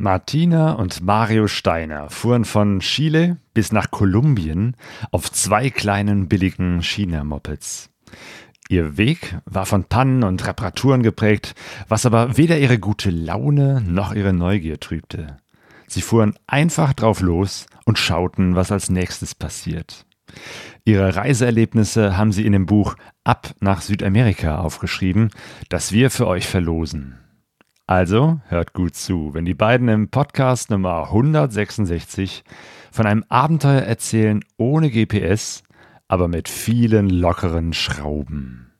Martina und Mario Steiner fuhren von Chile bis nach Kolumbien auf zwei kleinen billigen China-Mopeds. Ihr Weg war von Pannen und Reparaturen geprägt, was aber weder ihre gute Laune noch ihre Neugier trübte. Sie fuhren einfach drauf los und schauten, was als nächstes passiert. Ihre Reiseerlebnisse haben sie in dem Buch Ab nach Südamerika aufgeschrieben, das wir für euch verlosen. Also hört gut zu, wenn die beiden im Podcast Nummer 166 von einem Abenteuer erzählen ohne GPS, aber mit vielen lockeren Schrauben.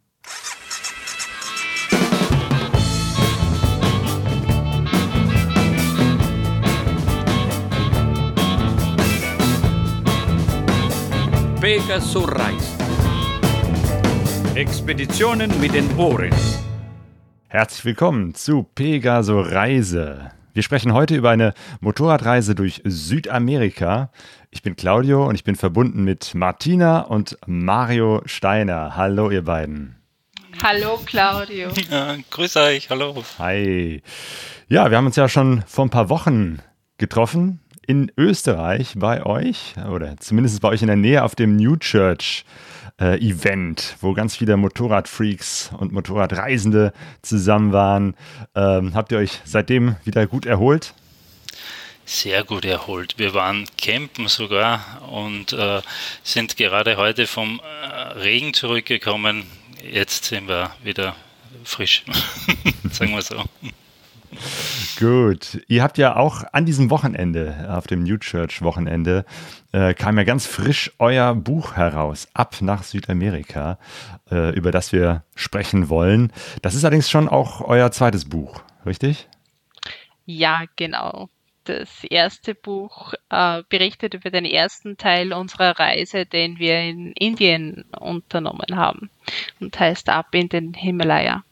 Pegasus reist. Expeditionen mit den Ohren. Herzlich willkommen zu Pegaso Reise. Wir sprechen heute über eine Motorradreise durch Südamerika. Ich bin Claudio und ich bin verbunden mit Martina und Mario Steiner. Hallo, ihr beiden. Hallo, Claudio. Ja, grüß euch, hallo. Hi. Ja, wir haben uns ja schon vor ein paar Wochen getroffen in Österreich bei euch oder zumindest bei euch in der Nähe auf dem New Church äh, Event, wo ganz viele Motorradfreaks und Motorradreisende zusammen waren. Ähm, habt ihr euch seitdem wieder gut erholt? Sehr gut erholt. Wir waren campen sogar und äh, sind gerade heute vom äh, Regen zurückgekommen. Jetzt sind wir wieder frisch, sagen wir so. Gut. Ihr habt ja auch an diesem Wochenende, auf dem New Church Wochenende, äh, kam ja ganz frisch euer Buch heraus, Ab nach Südamerika, äh, über das wir sprechen wollen. Das ist allerdings schon auch euer zweites Buch, richtig? Ja, genau. Das erste Buch äh, berichtet über den ersten Teil unserer Reise, den wir in Indien unternommen haben und heißt Ab in den Himalaya.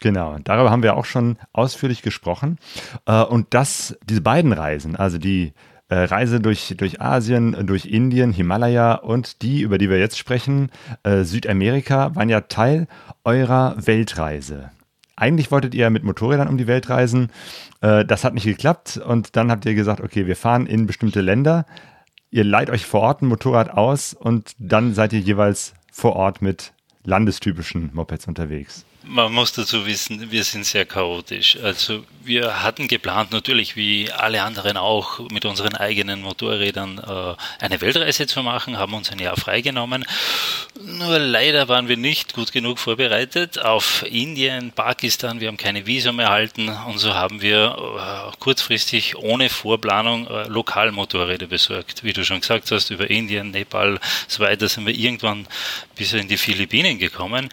Genau, darüber haben wir auch schon ausführlich gesprochen. Äh, und das, diese beiden Reisen, also die äh, Reise durch, durch Asien, durch Indien, Himalaya und die, über die wir jetzt sprechen, äh, Südamerika, waren ja Teil eurer Weltreise. Eigentlich wolltet ihr mit Motorrädern um die Welt reisen. Das hat nicht geklappt und dann habt ihr gesagt, okay, wir fahren in bestimmte Länder. Ihr leiht euch vor Ort ein Motorrad aus und dann seid ihr jeweils vor Ort mit landestypischen Mopeds unterwegs. Man muss dazu wissen, wir sind sehr chaotisch. Also wir hatten geplant, natürlich wie alle anderen auch, mit unseren eigenen Motorrädern äh, eine Weltreise zu machen, haben uns ein Jahr freigenommen. Nur leider waren wir nicht gut genug vorbereitet auf Indien, Pakistan. Wir haben keine Visum erhalten und so haben wir äh, kurzfristig ohne Vorplanung äh, Lokalmotorräder besorgt. Wie du schon gesagt hast, über Indien, Nepal, so weiter sind wir irgendwann bis in die Philippinen gekommen.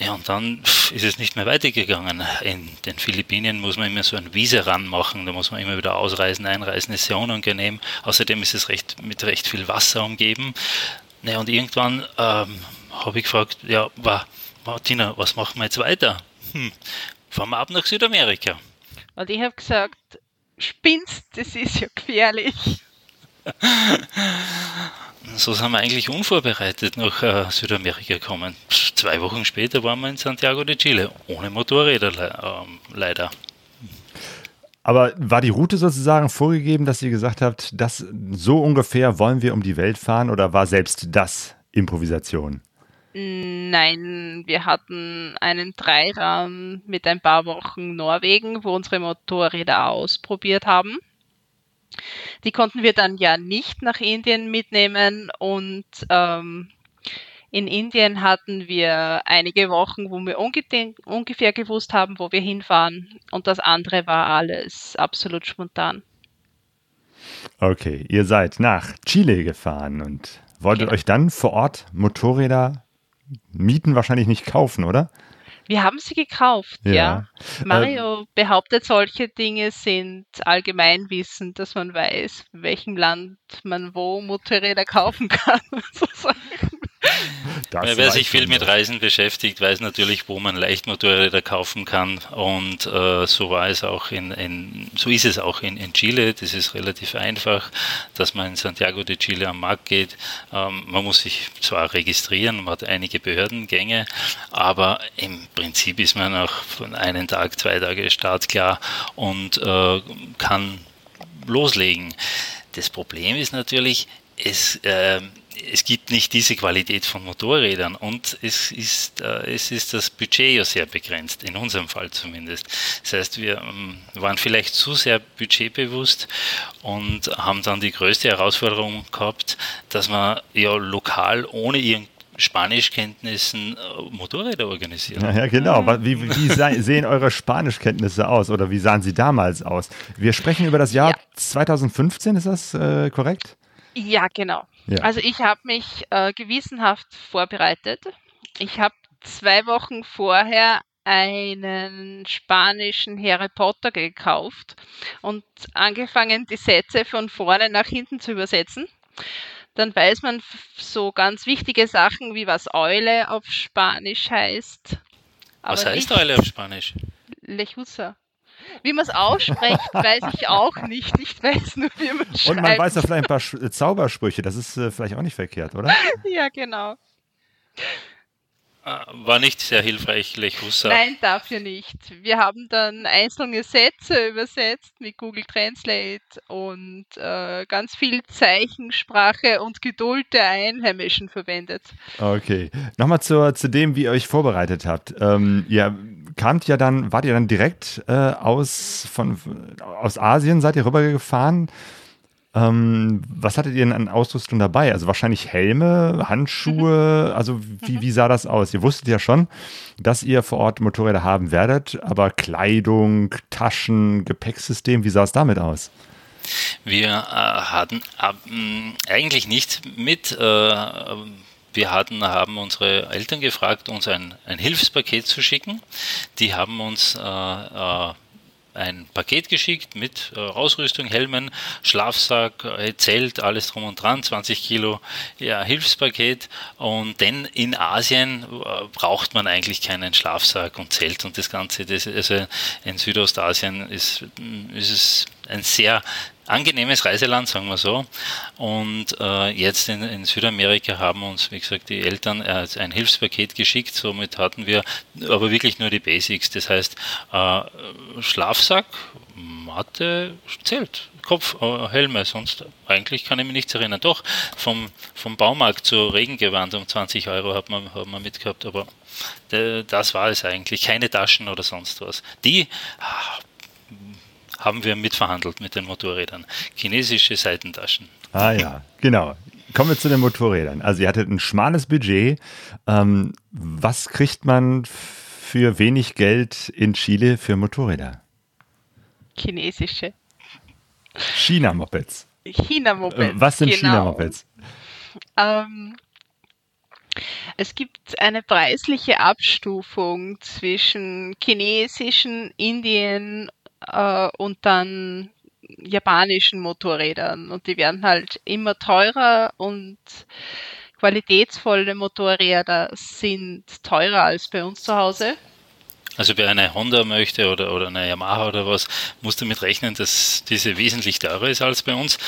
Ja, und dann ist es nicht mehr weitergegangen. In den Philippinen muss man immer so ein Visa ranmachen, da muss man immer wieder ausreisen, einreisen, ist sehr unangenehm. Außerdem ist es recht, mit recht viel Wasser umgeben. Ja, und irgendwann ähm, habe ich gefragt, ja, Martina, was machen wir jetzt weiter? Hm, fahren wir ab nach Südamerika. Und ich habe gesagt, spinnst, das ist ja gefährlich. so sind wir eigentlich unvorbereitet nach äh, Südamerika gekommen. Zwei Wochen später waren wir in Santiago de Chile, ohne Motorräder le äh, leider. Aber war die Route sozusagen vorgegeben, dass ihr gesagt habt, dass so ungefähr wollen wir um die Welt fahren oder war selbst das Improvisation? Nein, wir hatten einen Dreiraum mit ein paar Wochen Norwegen, wo unsere Motorräder ausprobiert haben. Die konnten wir dann ja nicht nach Indien mitnehmen und ähm, in Indien hatten wir einige Wochen, wo wir ungefähr gewusst haben, wo wir hinfahren und das andere war alles absolut spontan. Okay, ihr seid nach Chile gefahren und wolltet genau. euch dann vor Ort Motorräder mieten, wahrscheinlich nicht kaufen, oder? Wir haben sie gekauft, ja. ja. Mario äh, behauptet, solche Dinge sind Allgemeinwissen, dass man weiß, in welchem Land man wo Motorräder kaufen kann. Das Wer sich viel mit Reisen beschäftigt, weiß natürlich, wo man Leichtmotorräder kaufen kann. Und äh, so war es auch in, in, so ist es auch in, in Chile. Das ist relativ einfach, dass man in Santiago de Chile am Markt geht. Ähm, man muss sich zwar registrieren, man hat einige Behördengänge, aber im Prinzip ist man auch von einem Tag, zwei Tage startklar und äh, kann loslegen. Das Problem ist natürlich, es, äh, es gibt nicht diese Qualität von Motorrädern und es ist, äh, es ist das Budget ja sehr begrenzt, in unserem Fall zumindest. Das heißt, wir ähm, waren vielleicht zu sehr budgetbewusst und haben dann die größte Herausforderung gehabt, dass man ja lokal ohne ihren Spanischkenntnissen äh, Motorräder organisieren. Ja, genau. Wie, wie sehen eure Spanischkenntnisse aus oder wie sahen sie damals aus? Wir sprechen über das Jahr ja. 2015, ist das äh, korrekt? Ja, genau. Ja. Also ich habe mich äh, gewissenhaft vorbereitet. Ich habe zwei Wochen vorher einen spanischen Harry Potter gekauft und angefangen, die Sätze von vorne nach hinten zu übersetzen. Dann weiß man so ganz wichtige Sachen, wie was Eule auf Spanisch heißt. was heißt Eule auf Spanisch? Lechusa. Wie man es ausspricht, weiß ich auch nicht. Ich weiß nur, wie man schreibt. Und man weiß ja vielleicht ein paar Sch Zaubersprüche. Das ist äh, vielleicht auch nicht verkehrt, oder? ja, genau. Ah, war nicht sehr hilfreich, Lechusa. Nein, dafür nicht. Wir haben dann einzelne Sätze übersetzt mit Google Translate und äh, ganz viel Zeichensprache und Geduld der Einheimischen verwendet. Okay. Nochmal zu, zu dem, wie ihr euch vorbereitet habt. Ähm, ihr kamt ja dann, wart ihr dann direkt äh, aus, von, aus Asien, seid ihr rübergefahren? Ähm, was hattet ihr denn an Ausrüstung dabei? Also wahrscheinlich Helme, Handschuhe, also wie, wie sah das aus? Ihr wusstet ja schon, dass ihr vor Ort Motorräder haben werdet, aber Kleidung, Taschen, Gepäcksystem, wie sah es damit aus? Wir äh, hatten äh, eigentlich nichts mit. Äh, wir hatten, haben unsere Eltern gefragt, uns ein, ein Hilfspaket zu schicken. Die haben uns äh, äh, ein Paket geschickt mit äh, Ausrüstung, Helmen, Schlafsack, äh, Zelt, alles drum und dran, 20 Kilo ja, Hilfspaket. Und denn in Asien äh, braucht man eigentlich keinen Schlafsack und Zelt und das Ganze. Das, also in Südostasien ist, ist es ein sehr angenehmes Reiseland, sagen wir so. Und äh, jetzt in, in, Südamerika haben uns, wie gesagt, die Eltern äh, ein Hilfspaket geschickt. Somit hatten wir aber wirklich nur die Basics. Das heißt, äh, Schlafsack, Matte, Zelt. Kopf, äh, Helme, sonst eigentlich kann ich mich nichts erinnern. Doch, vom, vom Baumarkt zu Regengewand um 20 Euro hat man, hat man mitgehabt, aber das war es eigentlich. Keine Taschen oder sonst was. Die haben wir mitverhandelt mit den Motorrädern. Chinesische Seitentaschen. Ah ja, genau. Kommen wir zu den Motorrädern. Also ihr hattet ein schmales Budget. Ähm, was kriegt man für wenig Geld in Chile für Motorräder? Chinesische. China-Mopeds. China-Mopeds. Äh, was sind genau. China-Mopeds? Ähm, es gibt eine preisliche Abstufung zwischen chinesischen, Indien äh, und dann japanischen Motorrädern. Und die werden halt immer teurer und qualitätsvolle Motorräder sind teurer als bei uns zu Hause. Also wer eine Honda möchte oder, oder eine Yamaha oder was, muss damit rechnen, dass diese wesentlich teurer ist als bei uns.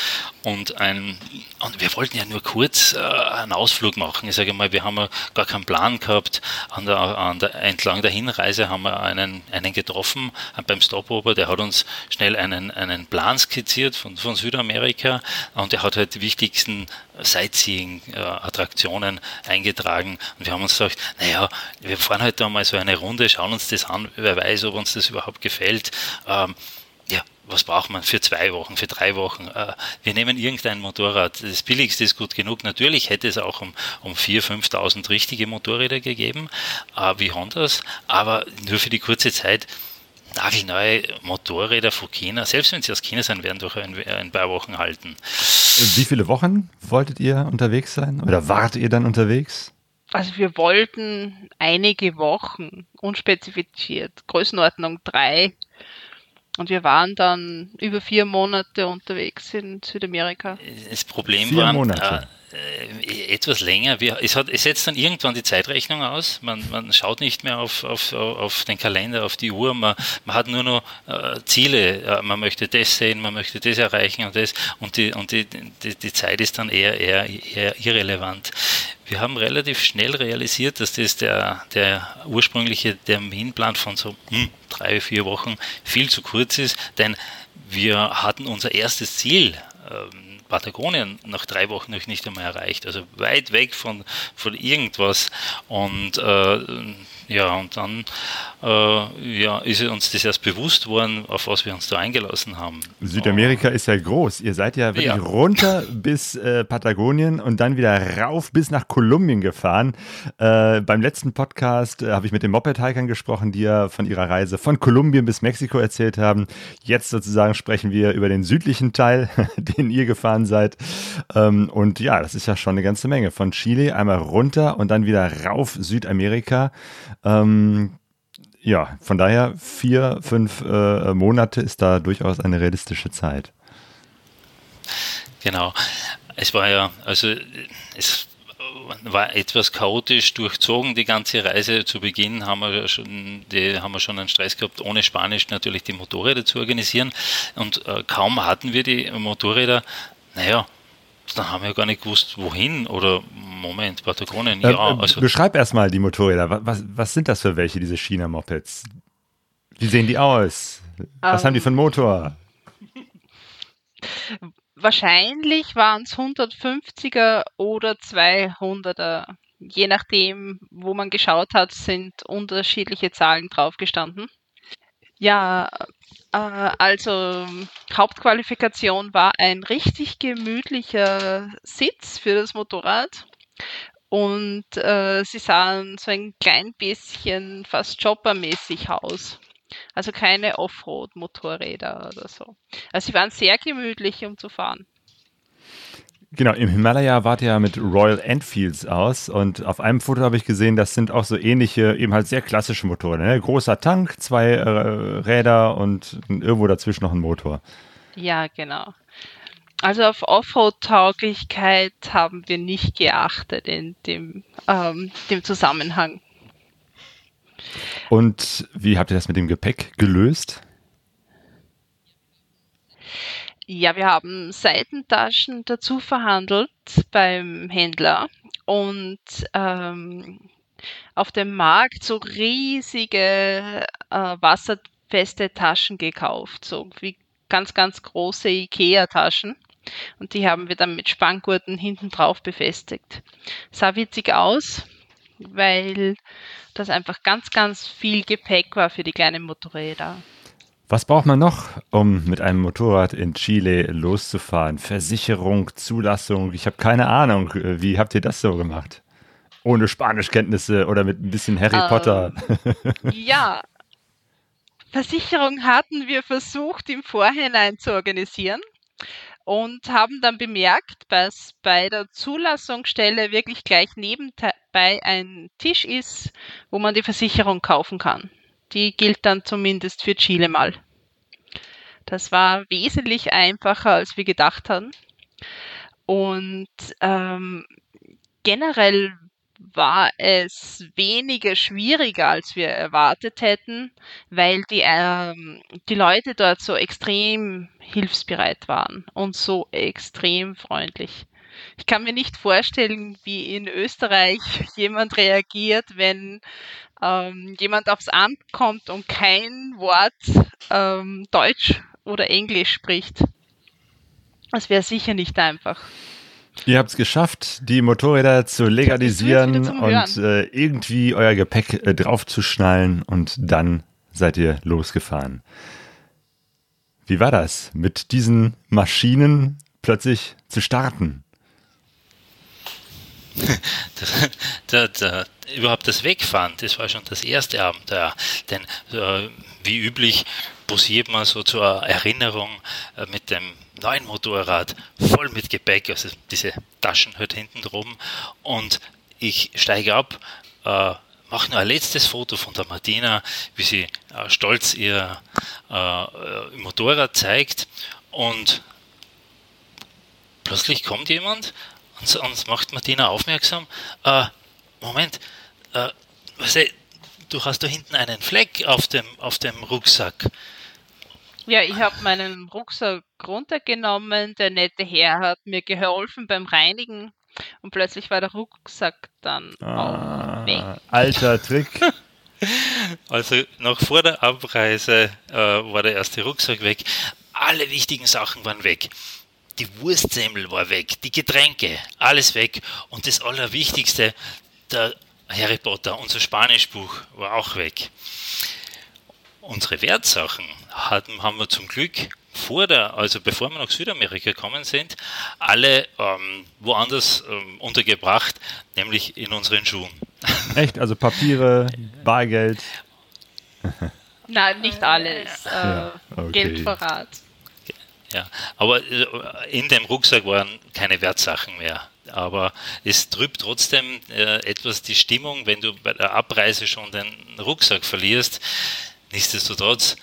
Und, ein, und wir wollten ja nur kurz äh, einen Ausflug machen. Ich sage mal, wir haben ja gar keinen Plan gehabt. An der, an der, entlang der Hinreise haben wir einen, einen getroffen äh, beim Stopover, der hat uns schnell einen, einen Plan skizziert von, von Südamerika und der hat halt die wichtigsten Sightseeing-Attraktionen eingetragen. Und wir haben uns gesagt, naja, wir fahren heute halt mal so eine Runde, schauen uns das an, wer weiß, ob uns das überhaupt gefällt. Ähm, ja, was braucht man für zwei Wochen, für drei Wochen? Äh, wir nehmen irgendein Motorrad. Das billigste ist gut genug. Natürlich hätte es auch um, um 4.000, 5.000 richtige Motorräder gegeben, äh, wie Hondas, aber nur für die kurze Zeit nagelneue Motorräder von China, selbst wenn sie aus China sind, werden doch ein, ein, paar Wochen halten. Wie viele Wochen wolltet ihr unterwegs sein? Oder wart ihr dann unterwegs? Also wir wollten einige Wochen, unspezifiziert, Größenordnung drei. Und wir waren dann über vier Monate unterwegs in Südamerika. Das Problem vier war, Monate. Äh, äh, etwas länger. Wir, es, hat, es setzt dann irgendwann die Zeitrechnung aus. Man, man schaut nicht mehr auf, auf, auf den Kalender, auf die Uhr. Man, man hat nur noch äh, Ziele. Äh, man möchte das sehen, man möchte das erreichen und das. Und die, und die, die, die Zeit ist dann eher, eher, eher irrelevant. Wir haben relativ schnell realisiert, dass das der, der ursprüngliche Terminplan von so hm, drei, vier Wochen viel zu kurz ist, denn wir hatten unser erstes Ziel. Ähm, Patagonien nach drei Wochen noch nicht einmal erreicht. Also weit weg von, von irgendwas. Und äh, ja, und dann äh, ja, ist uns das erst bewusst worden, auf was wir uns da eingelassen haben. Südamerika ist ja groß. Ihr seid ja wirklich ja. runter bis äh, Patagonien und dann wieder rauf bis nach Kolumbien gefahren. Äh, beim letzten Podcast äh, habe ich mit den Moped-Hikern gesprochen, die ja von ihrer Reise von Kolumbien bis Mexiko erzählt haben. Jetzt sozusagen sprechen wir über den südlichen Teil, den ihr gefahren seid. Ähm, und ja, das ist ja schon eine ganze Menge. Von Chile einmal runter und dann wieder rauf Südamerika. Ähm, ja, von daher vier, fünf äh, Monate ist da durchaus eine realistische Zeit. Genau. Es war ja, also es war etwas chaotisch durchzogen, die ganze Reise. Zu Beginn haben wir schon, die, haben wir schon einen Stress gehabt, ohne Spanisch natürlich die Motorräder zu organisieren. Und äh, kaum hatten wir die Motorräder, naja, dann haben wir gar nicht gewusst, wohin oder Moment, Patagonien, ja. Ähm, also beschreib erstmal die Motorräder. Was, was sind das für welche, diese China-Mopeds? Wie sehen die aus? Was um, haben die für einen Motor? Wahrscheinlich waren es 150er oder 200er. Je nachdem, wo man geschaut hat, sind unterschiedliche Zahlen draufgestanden. Ja, äh, also Hauptqualifikation war ein richtig gemütlicher Sitz für das Motorrad. Und äh, sie sahen so ein klein bisschen fast choppermäßig aus. Also keine Offroad-Motorräder oder so. Also sie waren sehr gemütlich, um zu fahren. Genau, im Himalaya wart ihr ja mit Royal Enfields aus und auf einem Foto habe ich gesehen, das sind auch so ähnliche, eben halt sehr klassische Motoren. Ne? Großer Tank, zwei äh, Räder und irgendwo dazwischen noch ein Motor. Ja, genau. Also auf Offroad-Tauglichkeit haben wir nicht geachtet in dem, ähm, dem Zusammenhang. Und wie habt ihr das mit dem Gepäck gelöst? Ja, wir haben Seitentaschen dazu verhandelt beim Händler und ähm, auf dem Markt so riesige äh, wasserfeste Taschen gekauft, so wie ganz, ganz große IKEA-Taschen. Und die haben wir dann mit Spanngurten hinten drauf befestigt. Sah witzig aus, weil das einfach ganz, ganz viel Gepäck war für die kleinen Motorräder. Was braucht man noch, um mit einem Motorrad in Chile loszufahren? Versicherung, Zulassung, ich habe keine Ahnung. Wie habt ihr das so gemacht? Ohne Spanischkenntnisse oder mit ein bisschen Harry ähm, Potter? Ja, Versicherung hatten wir versucht im Vorhinein zu organisieren und haben dann bemerkt, dass bei der Zulassungsstelle wirklich gleich nebenbei ein Tisch ist, wo man die Versicherung kaufen kann. Die gilt dann zumindest für Chile mal. Das war wesentlich einfacher, als wir gedacht haben. Und ähm, generell war es weniger schwieriger, als wir erwartet hätten, weil die, ähm, die Leute dort so extrem hilfsbereit waren und so extrem freundlich. Ich kann mir nicht vorstellen, wie in Österreich jemand reagiert, wenn ähm, jemand aufs Amt kommt und kein Wort ähm, Deutsch oder Englisch spricht. Das wäre sicher nicht einfach. Ihr habt es geschafft, die Motorräder zu legalisieren und äh, irgendwie euer Gepäck äh, draufzuschnallen und dann seid ihr losgefahren. Wie war das, mit diesen Maschinen plötzlich zu starten? das, das, überhaupt das Wegfahren, das war schon das erste Abenteuer. Denn äh, wie üblich posiert man so zur Erinnerung äh, mit dem neuen Motorrad voll mit Gepäck, also diese Taschen halt hinten drum. Und ich steige ab, äh, mache nur ein letztes Foto von der Martina, wie sie äh, stolz ihr äh, Motorrad zeigt. Und plötzlich kommt jemand Und uns macht Martina aufmerksam, äh, Moment, äh, was, du hast da hinten einen Fleck auf dem, auf dem Rucksack. Ja, ich habe meinen Rucksack runtergenommen, der nette Herr hat mir geholfen beim Reinigen und plötzlich war der Rucksack dann ah, auch weg. Alter Trick. Also noch vor der Abreise äh, war der erste Rucksack weg. Alle wichtigen Sachen waren weg. Die Wurstsemmel war weg, die Getränke, alles weg. Und das Allerwichtigste, der Harry Potter, unser Spanischbuch, war auch weg. Unsere Wertsachen hatten, haben wir zum Glück vor der, also bevor wir nach Südamerika gekommen sind, alle ähm, woanders ähm, untergebracht, nämlich in unseren Schuhen. Echt? Also Papiere, Bargeld? Nein, nicht alles. Äh, ja, okay. Geldvorrat. Ja, aber äh, in dem Rucksack waren keine Wertsachen mehr. Aber es trübt trotzdem äh, etwas die Stimmung, wenn du bei der Abreise schon den Rucksack verlierst. Nichtsdestotrotz,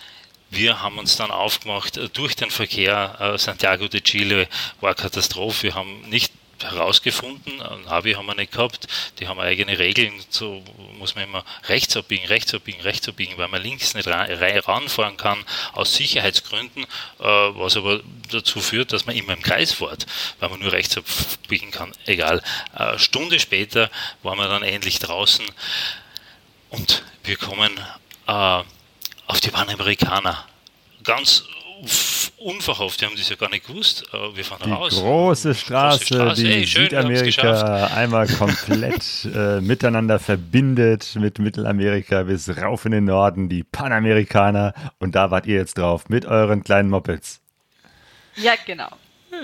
wir haben uns dann aufgemacht äh, durch den Verkehr. Santiago de Chile war Katastrophe. Wir haben nicht herausgefunden, ein Navi haben wir nicht gehabt, die haben eigene Regeln, so muss man immer rechts abbiegen, rechts abbiegen, rechts abbiegen, weil man links nicht ranfahren kann, aus Sicherheitsgründen, äh, was aber dazu führt, dass man immer im Kreis fährt, weil man nur rechts abbiegen kann, egal. Eine Stunde später waren wir dann endlich draußen und wir kommen äh, auf die Panamerikaner. Ganz unverhofft, wir haben das ja gar nicht gewusst. Wir fahren die raus. Große Straße, große Straße. die hey, schön, Südamerika einmal komplett äh, miteinander verbindet, mit Mittelamerika bis rauf in den Norden, die Panamerikaner. Und da wart ihr jetzt drauf, mit euren kleinen Mopeds. Ja, genau.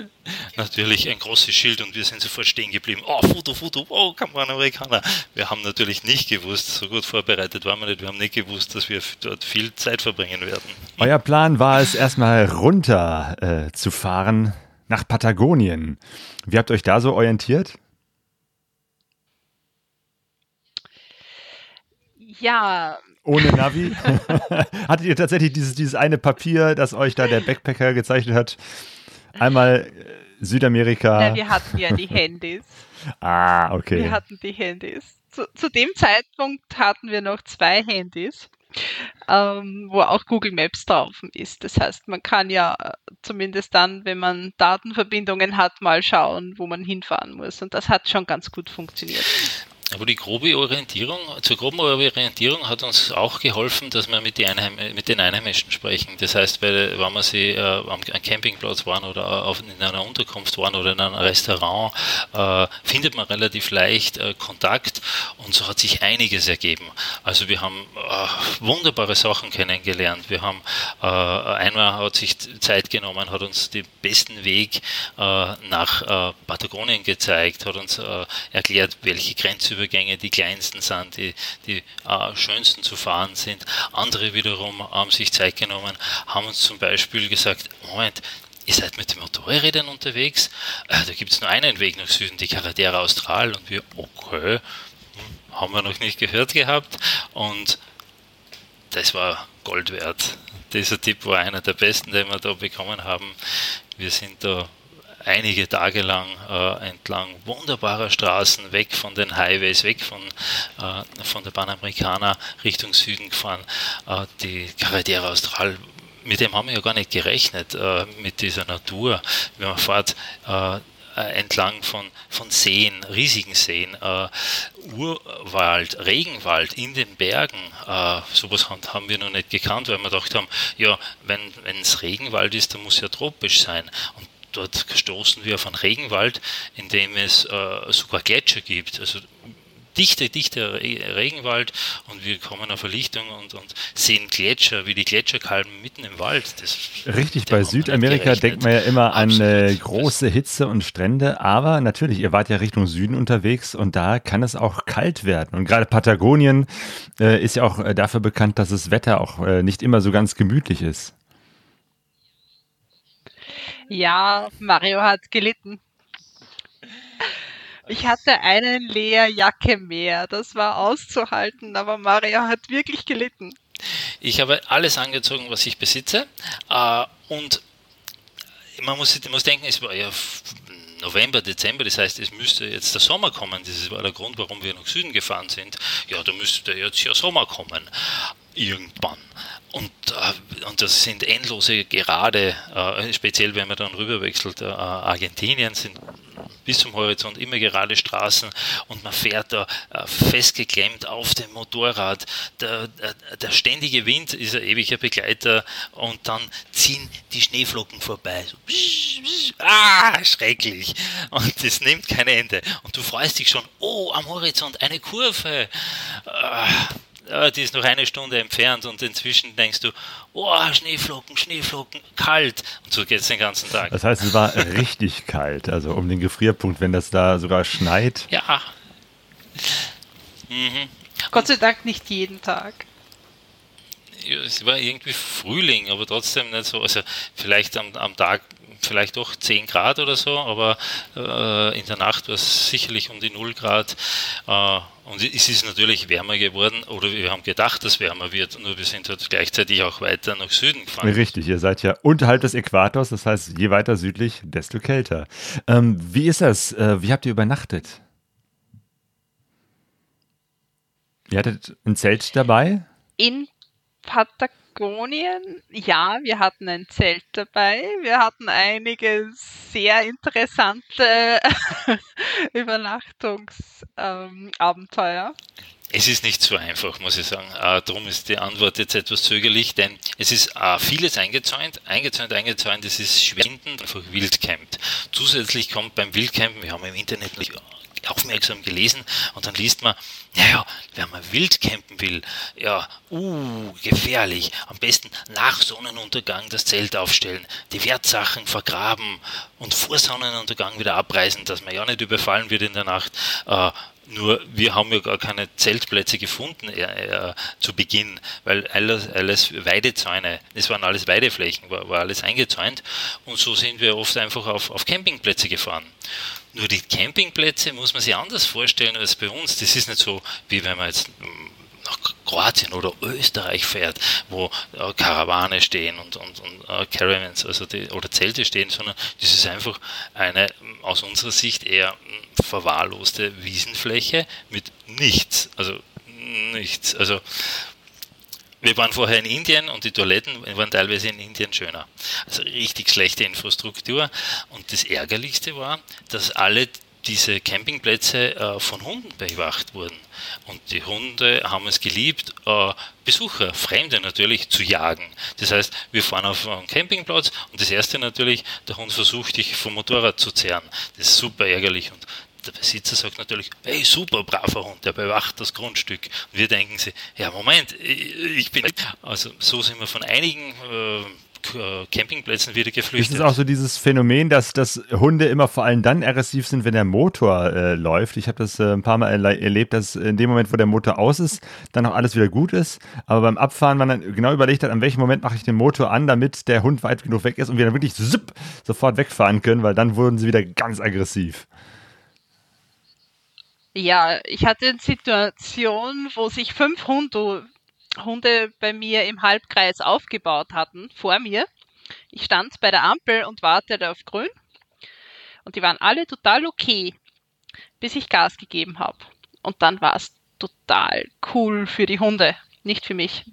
Natürlich ein großes Schild und wir sind sofort stehen geblieben. Oh, Foto, Foto, oh, Amerikaner. Wir haben natürlich nicht gewusst, so gut vorbereitet waren wir nicht, wir haben nicht gewusst, dass wir dort viel Zeit verbringen werden. Euer Plan war es, erstmal runter äh, zu fahren nach Patagonien. Wie habt ihr euch da so orientiert? Ja, ohne Navi? Hattet ihr tatsächlich dieses, dieses eine Papier, das euch da der Backpacker gezeichnet hat? Einmal äh, Südamerika. Ja, wir hatten ja die Handys. ah, okay. Wir hatten die Handys. Zu, zu dem Zeitpunkt hatten wir noch zwei Handys, ähm, wo auch Google Maps drauf ist. Das heißt, man kann ja äh, zumindest dann, wenn man Datenverbindungen hat, mal schauen, wo man hinfahren muss. Und das hat schon ganz gut funktioniert. Aber die grobe Orientierung, zur groben Orientierung hat uns auch geholfen, dass wir mit, mit den Einheimischen sprechen. Das heißt, weil, wenn wir sie äh, am Campingplatz waren oder auf, in einer Unterkunft waren oder in einem Restaurant, äh, findet man relativ leicht äh, Kontakt und so hat sich einiges ergeben. Also wir haben äh, wunderbare Sachen kennengelernt. Wir haben äh, einmal hat sich Zeit genommen, hat uns den besten Weg äh, nach Patagonien gezeigt, hat uns erklärt, welche Grenze Grenzübergänge die kleinsten sind, die, die äh, schönsten zu fahren sind. Andere wiederum haben sich Zeit genommen, haben uns zum Beispiel gesagt, Moment, ihr seid mit den Motorrädern unterwegs, äh, da gibt es nur einen Weg nach Süden, die Carretera Austral und wir, okay, hm, haben wir noch nicht gehört gehabt und das war Gold wert. Dieser Tipp war einer der besten, den wir da bekommen haben. Wir sind da einige Tage lang äh, entlang wunderbarer Straßen, weg von den Highways, weg von, äh, von der Panamericana Richtung Süden gefahren. Äh, die Carretera Austral, mit dem haben wir ja gar nicht gerechnet, äh, mit dieser Natur. Wenn man fährt, äh, entlang von, von Seen, riesigen Seen, äh, Urwald, Regenwald in den Bergen. Äh, sowas haben wir noch nicht gekannt, weil wir gedacht haben, ja, wenn es Regenwald ist, dann muss ja tropisch sein. Und dort stoßen wir auf einen Regenwald, in dem es äh, sogar Gletscher gibt. Also dichter, dichter Regenwald und wir kommen auf eine Lichtung und, und sehen Gletscher, wie die Gletscherkalben mitten im Wald. Das, Richtig, bei Südamerika denkt man ja immer Absolut. an äh, große Hitze und Strände, aber natürlich, ihr wart ja Richtung Süden unterwegs und da kann es auch kalt werden. Und gerade Patagonien äh, ist ja auch äh, dafür bekannt, dass das Wetter auch äh, nicht immer so ganz gemütlich ist. Ja, Mario hat gelitten. Ich hatte eine Leerjacke mehr, das war auszuhalten, aber Mario hat wirklich gelitten. Ich habe alles angezogen, was ich besitze. Äh, und man muss, muss denken, es war ja November, Dezember, das heißt, es müsste jetzt der Sommer kommen. Das war der Grund, warum wir nach Süden gefahren sind. Ja, da müsste jetzt ja Sommer kommen. Irgendwann. Und, äh, und das sind endlose Gerade, äh, speziell wenn man dann rüberwechselt. Äh, Argentinien sind bis zum Horizont immer gerade Straßen und man fährt da festgeklemmt auf dem Motorrad. Der, der, der, ständige Wind ist ein ewiger Begleiter und dann ziehen die Schneeflocken vorbei. So, bsch, bsch, ah, schrecklich. Und das nimmt kein Ende. Und du freust dich schon, oh, am Horizont eine Kurve. Ah, die ist noch eine Stunde entfernt und inzwischen denkst du, oh, Schneeflocken, Schneeflocken, kalt. Und so geht es den ganzen Tag. Das heißt, es war richtig kalt, also um den Gefrierpunkt, wenn das da sogar schneit. Ja. Mhm. Gott sei Dank nicht jeden Tag. Ja, es war irgendwie Frühling, aber trotzdem nicht so. Also vielleicht am, am Tag vielleicht doch 10 Grad oder so, aber äh, in der Nacht war es sicherlich um die 0 Grad. Äh, und es ist natürlich wärmer geworden, oder wir haben gedacht, dass wärmer wird, nur wir sind halt gleichzeitig auch weiter nach Süden gefahren. Richtig, ihr seid ja unterhalb des Äquators, das heißt, je weiter südlich, desto kälter. Ähm, wie ist das? Äh, wie habt ihr übernachtet? Ihr hattet ein Zelt dabei? In Patagonien Patagonien, ja, wir hatten ein Zelt dabei. Wir hatten einige sehr interessante Übernachtungsabenteuer. Ähm, es ist nicht so einfach, muss ich sagen. Äh, darum ist die Antwort jetzt etwas zögerlich, denn es ist äh, vieles eingezäunt, eingezäunt, eingezäunt. Es ist schwindend, einfach wildcampt. Zusätzlich kommt beim Wildcampen, wir haben im Internet nicht aufmerksam gelesen und dann liest man, naja, wenn man wild campen will, ja, uh, gefährlich. Am besten nach Sonnenuntergang das Zelt aufstellen, die Wertsachen vergraben und vor Sonnenuntergang wieder abreißen, dass man ja nicht überfallen wird in der Nacht. Äh, nur wir haben ja gar keine Zeltplätze gefunden äh, äh, zu Beginn, weil alles, alles Weidezäune, es waren alles Weideflächen, war, war, alles eingezäunt und so sind wir oft einfach auf, auf Campingplätze gefahren. Nur die Campingplätze muss man sich anders vorstellen als bei uns. Das ist nicht so, wie wenn man jetzt hm, nach Kroatien oder Österreich fährt, wo äh, Karawane stehen und, und, und äh, Caravans also die, oder Zelte stehen, sondern das ist einfach eine hm, aus unserer Sicht eher hm, verwahrloste Wiesenfläche mit nichts. Also nichts. Also wir waren vorher in Indien und die Toiletten waren teilweise in Indien schöner. Also richtig schlechte Infrastruktur. Und das Ärgerlichste war, dass alle diese Campingplätze äh, von Hunden bewacht wurden. Und die Hunde haben es geliebt, äh, Besucher, Fremde natürlich, zu jagen. Das heißt, wir fahren auf einen Campingplatz und das erste natürlich, der Hund versucht, dich vom Motorrad zu zehren. Das ist super ärgerlich. Und der Besitzer sagt natürlich, hey, super, braver Hund, der bewacht das Grundstück. Und wir denken sie, ja, Moment, ich bin. Also, so sind wir von einigen. Äh, Campingplätzen wieder geflüchtet. Ist es auch so dieses Phänomen, dass, dass Hunde immer vor allem dann aggressiv sind, wenn der Motor äh, läuft? Ich habe das äh, ein paar Mal erle erlebt, dass in dem Moment, wo der Motor aus ist, dann auch alles wieder gut ist. Aber beim Abfahren man dann genau überlegt hat, an welchem Moment mache ich den Motor an, damit der Hund weit genug weg ist und wir dann wirklich zipp, sofort wegfahren können, weil dann wurden sie wieder ganz aggressiv. Ja, ich hatte eine Situation, wo sich fünf Hunde, Hunde bei mir im Halbkreis aufgebaut hatten, vor mir. Ich stand bei der Ampel und wartete auf grün. Und die waren alle total okay, bis ich Gas gegeben habe. Und dann war es total cool für die Hunde, nicht für mich.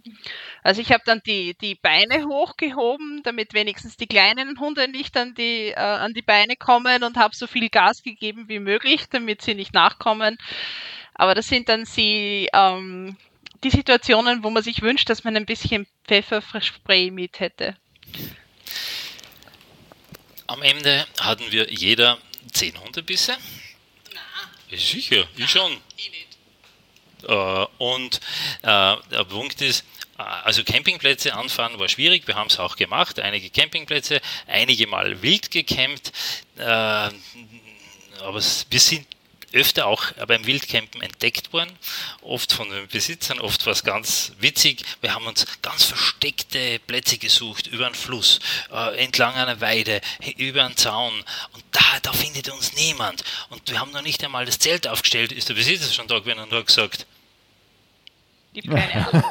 Also ich habe dann die, die Beine hochgehoben, damit wenigstens die kleinen Hunde nicht an die, äh, an die Beine kommen und habe so viel Gas gegeben wie möglich, damit sie nicht nachkommen. Aber das sind dann sie, ähm, die Situationen, wo man sich wünscht, dass man ein bisschen Pfefferspray mit hätte. Am Ende hatten wir jeder zehn Hundebisse. Na. Sicher, ich schon. Ich nicht. Äh, und äh, der Punkt ist, also Campingplätze anfahren war schwierig, wir haben es auch gemacht, einige Campingplätze, einige Mal wild gecampt, äh, aber wir sind öfter auch beim Wildcampen entdeckt worden, oft von den Besitzern, oft war es ganz witzig. Wir haben uns ganz versteckte Plätze gesucht, über einen Fluss, äh, entlang einer Weide, über einen Zaun. Und da, da findet uns niemand. Und wir haben noch nicht einmal das Zelt aufgestellt, ist der Besitzer schon da gewesen und hat gesagt, Ich habe keine Ahnung.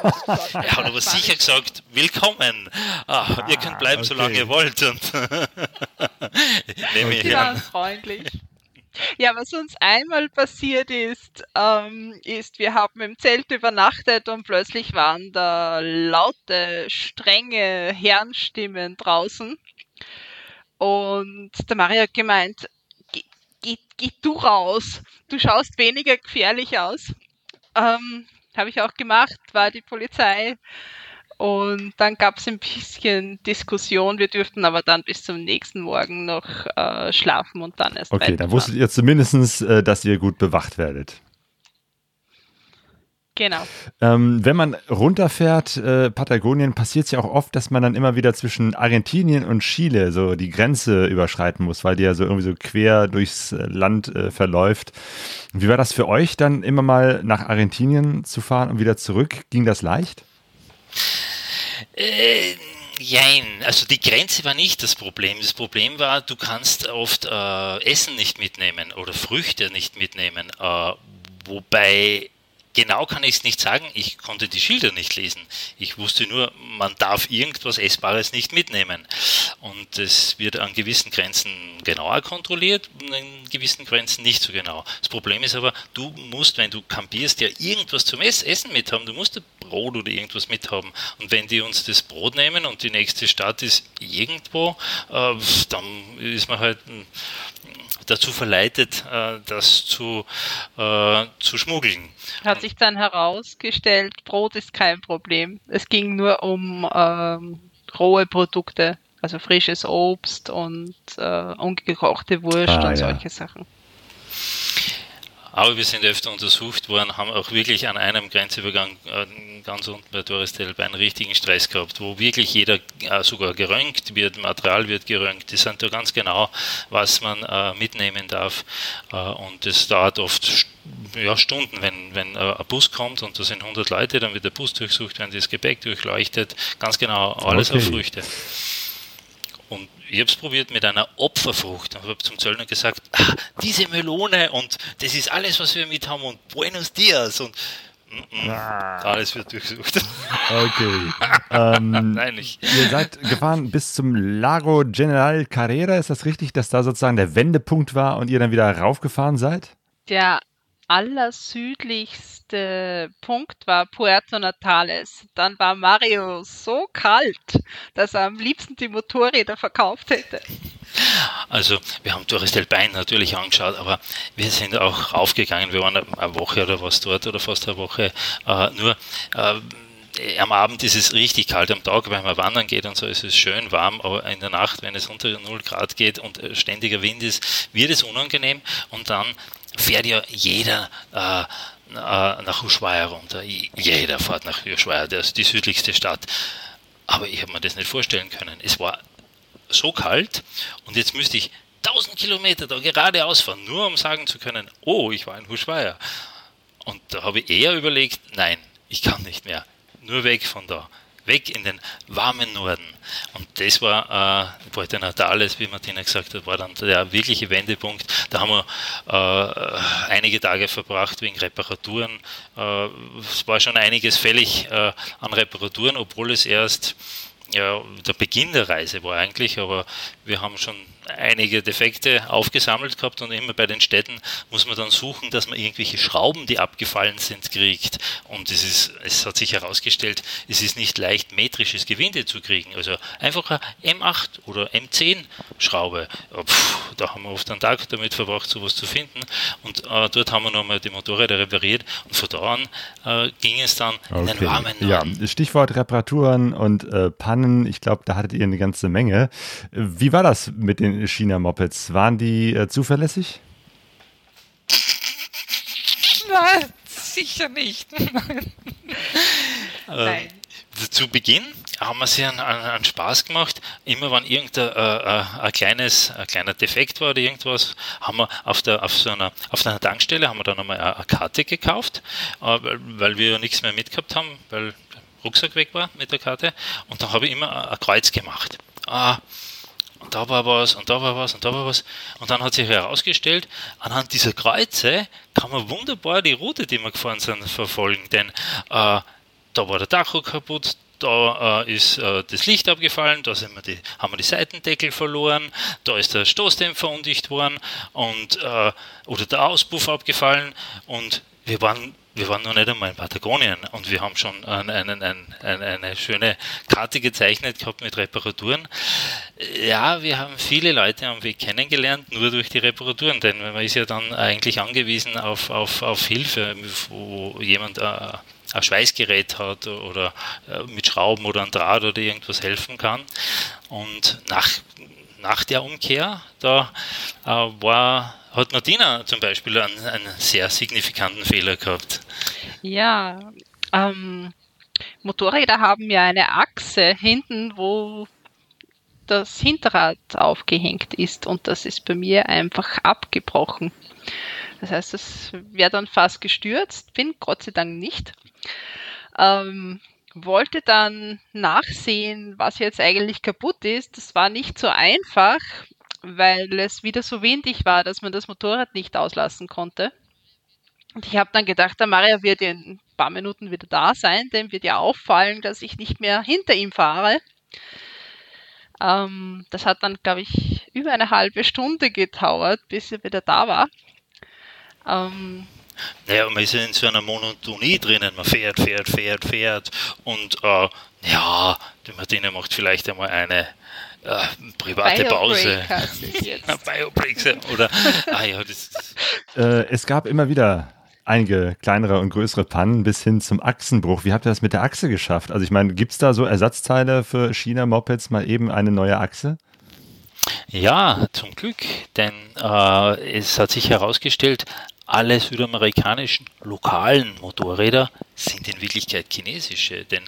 er hat aber sicher gesagt, willkommen. Ah, ah, ihr könnt bleiben, okay. solange ihr wollt. Und nehme ich an. freundlich. Ja, was uns einmal passiert ist, ähm, ist, wir haben im Zelt übernachtet und plötzlich waren da laute, strenge Herrenstimmen draußen. Und der Mario hat gemeint, geh, geh, geh du raus, du schaust weniger gefährlich aus. Ähm, Habe ich auch gemacht, war die Polizei. Und dann gab es ein bisschen Diskussion. Wir dürften aber dann bis zum nächsten Morgen noch äh, schlafen und dann erst. Okay, dann wusstet ihr zumindest, äh, dass ihr gut bewacht werdet. Genau. Ähm, wenn man runterfährt, äh, Patagonien, passiert es ja auch oft, dass man dann immer wieder zwischen Argentinien und Chile so die Grenze überschreiten muss, weil die ja so irgendwie so quer durchs äh, Land äh, verläuft. Wie war das für euch dann immer mal nach Argentinien zu fahren und wieder zurück? Ging das leicht? Äh, Jein, also die Grenze war nicht das Problem. Das Problem war, du kannst oft äh, Essen nicht mitnehmen oder Früchte nicht mitnehmen. Äh, wobei Genau kann ich es nicht sagen, ich konnte die Schilder nicht lesen. Ich wusste nur, man darf irgendwas Essbares nicht mitnehmen. Und es wird an gewissen Grenzen genauer kontrolliert und an gewissen Grenzen nicht so genau. Das Problem ist aber, du musst, wenn du kampierst, ja irgendwas zum Essen mithaben. Du musst Brot oder irgendwas mithaben. Und wenn die uns das Brot nehmen und die nächste Stadt ist irgendwo, äh, dann ist man halt dazu verleitet, äh, das zu, äh, zu schmuggeln. Hat sich dann herausgestellt, Brot ist kein Problem. Es ging nur um ähm, rohe Produkte, also frisches Obst und äh, ungekochte Wurst ah, und ja. solche Sachen. Aber wir sind öfter untersucht worden, haben auch wirklich an einem Grenzübergang äh, ganz unten bei Torres del einen richtigen Stress gehabt, wo wirklich jeder äh, sogar geröntgt wird, Material wird geröntgt. Die sind da ganz genau, was man äh, mitnehmen darf. Und es dauert oft ja, Stunden, wenn, wenn ein Bus kommt und da sind 100 Leute, dann wird der Bus durchsucht, werden das Gepäck durchleuchtet, ganz genau alles okay. auf Früchte. Und ich habe es probiert mit einer Opferfrucht und habe zum Zöllner gesagt, ah, diese Melone und das ist alles, was wir mit haben und Buenos Dias und mm, mm, ah. alles wird durchsucht. Okay. ähm, Nein, nicht. Ihr seid gefahren bis zum Lago General Carrera. Ist das richtig, dass da sozusagen der Wendepunkt war und ihr dann wieder raufgefahren seid? Der allersüdlichste Punkt war Puerto Natales. Dann war Mario so kalt, dass er am liebsten die Motorräder verkauft hätte. Also, wir haben Torres del Paine natürlich angeschaut, aber wir sind auch raufgegangen. Wir waren eine Woche oder was dort oder fast eine Woche. Äh, nur äh, am Abend ist es richtig kalt, am Tag, wenn man wandern geht und so, ist es schön warm, aber in der Nacht, wenn es unter 0 Grad geht und äh, ständiger Wind ist, wird es unangenehm und dann fährt ja jeder äh, äh nach Ushuaia runter. Jeder fährt nach Ushuaia, das ist die südlichste Stadt. Aber ich habe mir das nicht vorstellen können. Es war so kalt und jetzt müsste ich 1000 Kilometer da geradeaus fahren, nur um sagen zu können, oh, ich war in Ushuaia. Und da habe ich eher überlegt, nein, ich kann nicht mehr. Nur weg von da weg in den warmen Norden. Und das war äh, Puerto Natales, wie Martina gesagt hat, war dann der wirkliche Wendepunkt. Da haben wir äh, einige Tage verbracht wegen Reparaturen. Äh, es war schon einiges fällig äh, an Reparaturen, obwohl es erst ja, der Beginn der Reise war eigentlich, aber wir haben schon einige Defekte aufgesammelt gehabt und immer bei den Städten muss man dann suchen, dass man irgendwelche Schrauben, die abgefallen sind, kriegt. Und es, ist, es hat sich herausgestellt, es ist nicht leicht metrisches Gewinde zu kriegen. Also einfach eine M8 oder M10 Schraube. Pff, da haben wir oft einen Tag damit verbracht, sowas zu finden. Und äh, dort haben wir nochmal die Motorräder repariert und von da an äh, ging es dann okay. in den warmen Norden. Ja, Stichwort Reparaturen und äh, Pannen. Ich glaube, da hattet ihr eine ganze Menge. Wie war das mit den China-Mopeds. Waren die äh, zuverlässig? Nein, sicher nicht. Nein. Äh, zu Beginn haben wir sich einen, einen, Spaß gemacht. Immer wenn irgendein äh, äh, ein kleines, ein kleiner Defekt war oder irgendwas, haben wir auf, der, auf so einer, auf einer Tankstelle haben wir dann einmal eine, Karte gekauft, äh, weil wir nichts mehr mitgehabt haben, weil der Rucksack weg war mit der Karte. Und dann habe ich immer ein Kreuz gemacht. Ah, und da war was und da war was und da war was. Und dann hat sich herausgestellt, anhand dieser Kreuze kann man wunderbar die Route, die wir gefahren sind, verfolgen. Denn äh, da war der Tacho kaputt, da äh, ist äh, das Licht abgefallen, da wir die, haben wir die Seitendeckel verloren, da ist der Stoßdämpfer undicht worden und, äh, oder der Auspuff abgefallen und wir waren wir waren noch nicht einmal in Patagonien und wir haben schon eine, eine, eine, eine, schöne Karte gezeichnet gehabt mit Reparaturen. Ja, wir haben viele Leute am Weg kennengelernt, nur durch die Reparaturen, denn man ist ja dann eigentlich angewiesen auf, auf, auf Hilfe, wo jemand äh, ein Schweißgerät hat oder äh, mit Schrauben oder ein Draht oder irgendwas helfen kann. Und nach, nach der Umkehr, da äh, war hat Martina zum Beispiel einen, einen sehr signifikanten Fehler gehabt. Ja, ähm, Motorräder haben ja eine Achse hinten, wo das Hinterrad aufgehängt ist und das ist bei mir einfach abgebrochen. Das heißt, es wäre dann fast gestürzt, bin Gott sei Dank nicht. Ähm, wollte dann nachsehen, was jetzt eigentlich kaputt ist. Das war nicht so einfach, weil es wieder so windig war, dass man das Motorrad nicht auslassen konnte. Und ich habe dann gedacht, der Maria wird in ein paar Minuten wieder da sein, dem wird ja auffallen, dass ich nicht mehr hinter ihm fahre. Ähm, das hat dann, glaube ich, über eine halbe Stunde gedauert, bis er wieder da war. Ähm, naja, man ist ja in so einer Monotonie drinnen, man fährt, fährt, fährt, fährt und äh, ja, die Martina macht vielleicht einmal eine äh, private Pause. Biobricks oder ah ja, das äh, Es gab immer wieder einige kleinere und größere Pannen bis hin zum Achsenbruch. Wie habt ihr das mit der Achse geschafft? Also ich meine, gibt es da so Ersatzteile für China-Mopeds, mal eben eine neue Achse? Ja, zum Glück, denn äh, es hat sich herausgestellt, alle südamerikanischen lokalen Motorräder sind in Wirklichkeit chinesische, denn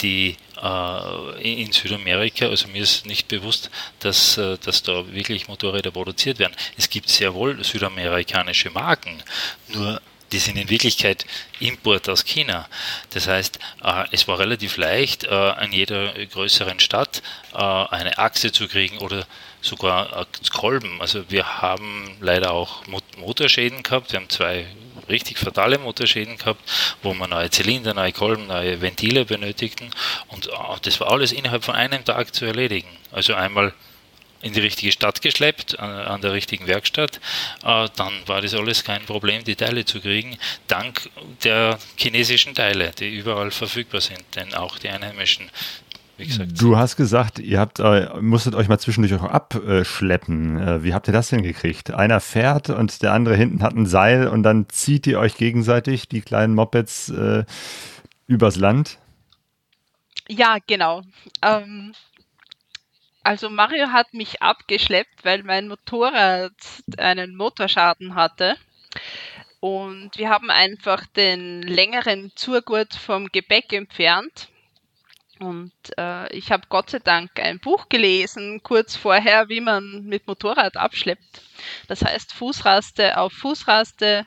die äh, in Südamerika, also mir ist nicht bewusst, dass, äh, dass da wirklich Motorräder produziert werden. Es gibt sehr wohl südamerikanische Marken, nur die sind in Wirklichkeit Import aus China. Das heißt, äh, es war relativ leicht, äh, in jeder größeren Stadt eine Achse zu kriegen oder sogar Kolben. Also wir haben leider auch Motorschäden gehabt. Wir haben zwei richtig fatale Motorschäden gehabt, wo wir neue Zylinder, neue Kolben, neue Ventile benötigten. Und das war alles innerhalb von einem Tag zu erledigen. Also einmal in die richtige Stadt geschleppt, an, an der richtigen Werkstatt, äh, dann war das alles kein Problem, die Teile zu kriegen, dank der chinesischen Teile, die überall verfügbar sind, denn auch die einheimischen Du hast gesagt, ihr habt, äh, musstet euch mal zwischendurch auch abschleppen. Äh, wie habt ihr das hingekriegt? Einer fährt und der andere hinten hat ein Seil und dann zieht ihr euch gegenseitig, die kleinen Mopeds, äh, übers Land? Ja, genau. Ähm, also Mario hat mich abgeschleppt, weil mein Motorrad einen Motorschaden hatte. Und wir haben einfach den längeren Zurgurt vom Gepäck entfernt. Und äh, ich habe Gott sei Dank ein Buch gelesen, kurz vorher, wie man mit Motorrad abschleppt. Das heißt Fußraste auf Fußraste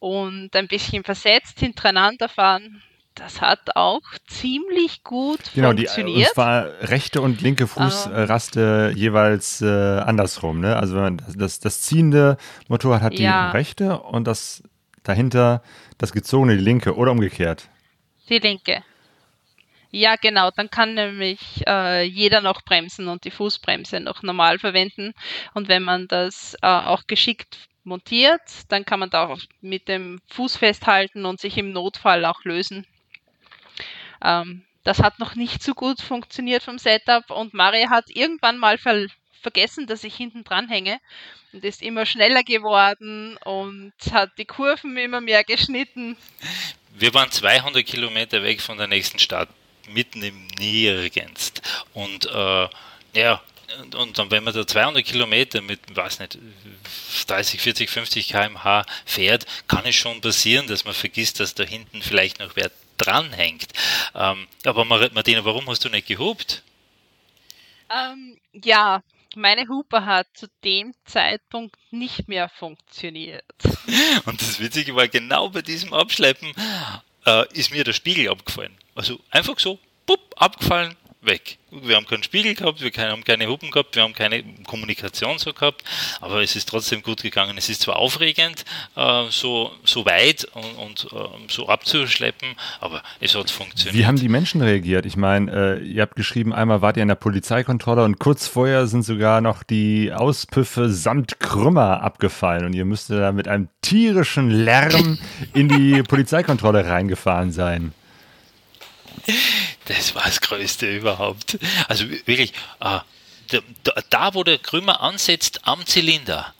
und ein bisschen versetzt hintereinander fahren das hat auch ziemlich gut genau, funktioniert. Genau, es war rechte und linke Fußraste ähm, jeweils äh, andersrum. Ne? Also wenn man das, das ziehende Motorrad hat ja. die rechte und das dahinter das gezogene die linke oder umgekehrt. Die linke. Ja, genau. Dann kann nämlich äh, jeder noch bremsen und die Fußbremse noch normal verwenden. Und wenn man das äh, auch geschickt montiert, dann kann man da auch mit dem Fuß festhalten und sich im Notfall auch lösen. Ähm, das hat noch nicht so gut funktioniert vom Setup und Mari hat irgendwann mal ver vergessen, dass ich hinten dran hänge und ist immer schneller geworden und hat die Kurven immer mehr geschnitten. Wir waren 200 Kilometer weg von der nächsten Stadt, mitten im Nirgends. Und äh, ja, und, und, dann, wenn man da 200 Kilometer mit, weiß nicht, 30, 40, 50 km/h fährt, kann es schon passieren, dass man vergisst, dass da hinten vielleicht noch wer dranhängt. Ähm, aber Martina, warum hast du nicht gehupt? Ähm, ja, meine Hupe hat zu dem Zeitpunkt nicht mehr funktioniert. Und das Witzige war, genau bei diesem Abschleppen äh, ist mir der Spiegel abgefallen. Also einfach so, pupp, abgefallen weg. Wir haben keinen Spiegel gehabt, wir haben keine Hupen gehabt, wir haben keine Kommunikation so gehabt, aber es ist trotzdem gut gegangen. Es ist zwar aufregend, äh, so, so weit und, und äh, so abzuschleppen, aber es hat funktioniert. Wie haben die Menschen reagiert? Ich meine, äh, ihr habt geschrieben, einmal wart ihr in der Polizeikontrolle und kurz vorher sind sogar noch die Auspüffe samt Krümmer abgefallen und ihr müsstet da mit einem tierischen Lärm in die Polizeikontrolle reingefahren sein. Das war das Größte überhaupt. Also wirklich, äh, da, da, wo der Krümmer ansetzt am Zylinder,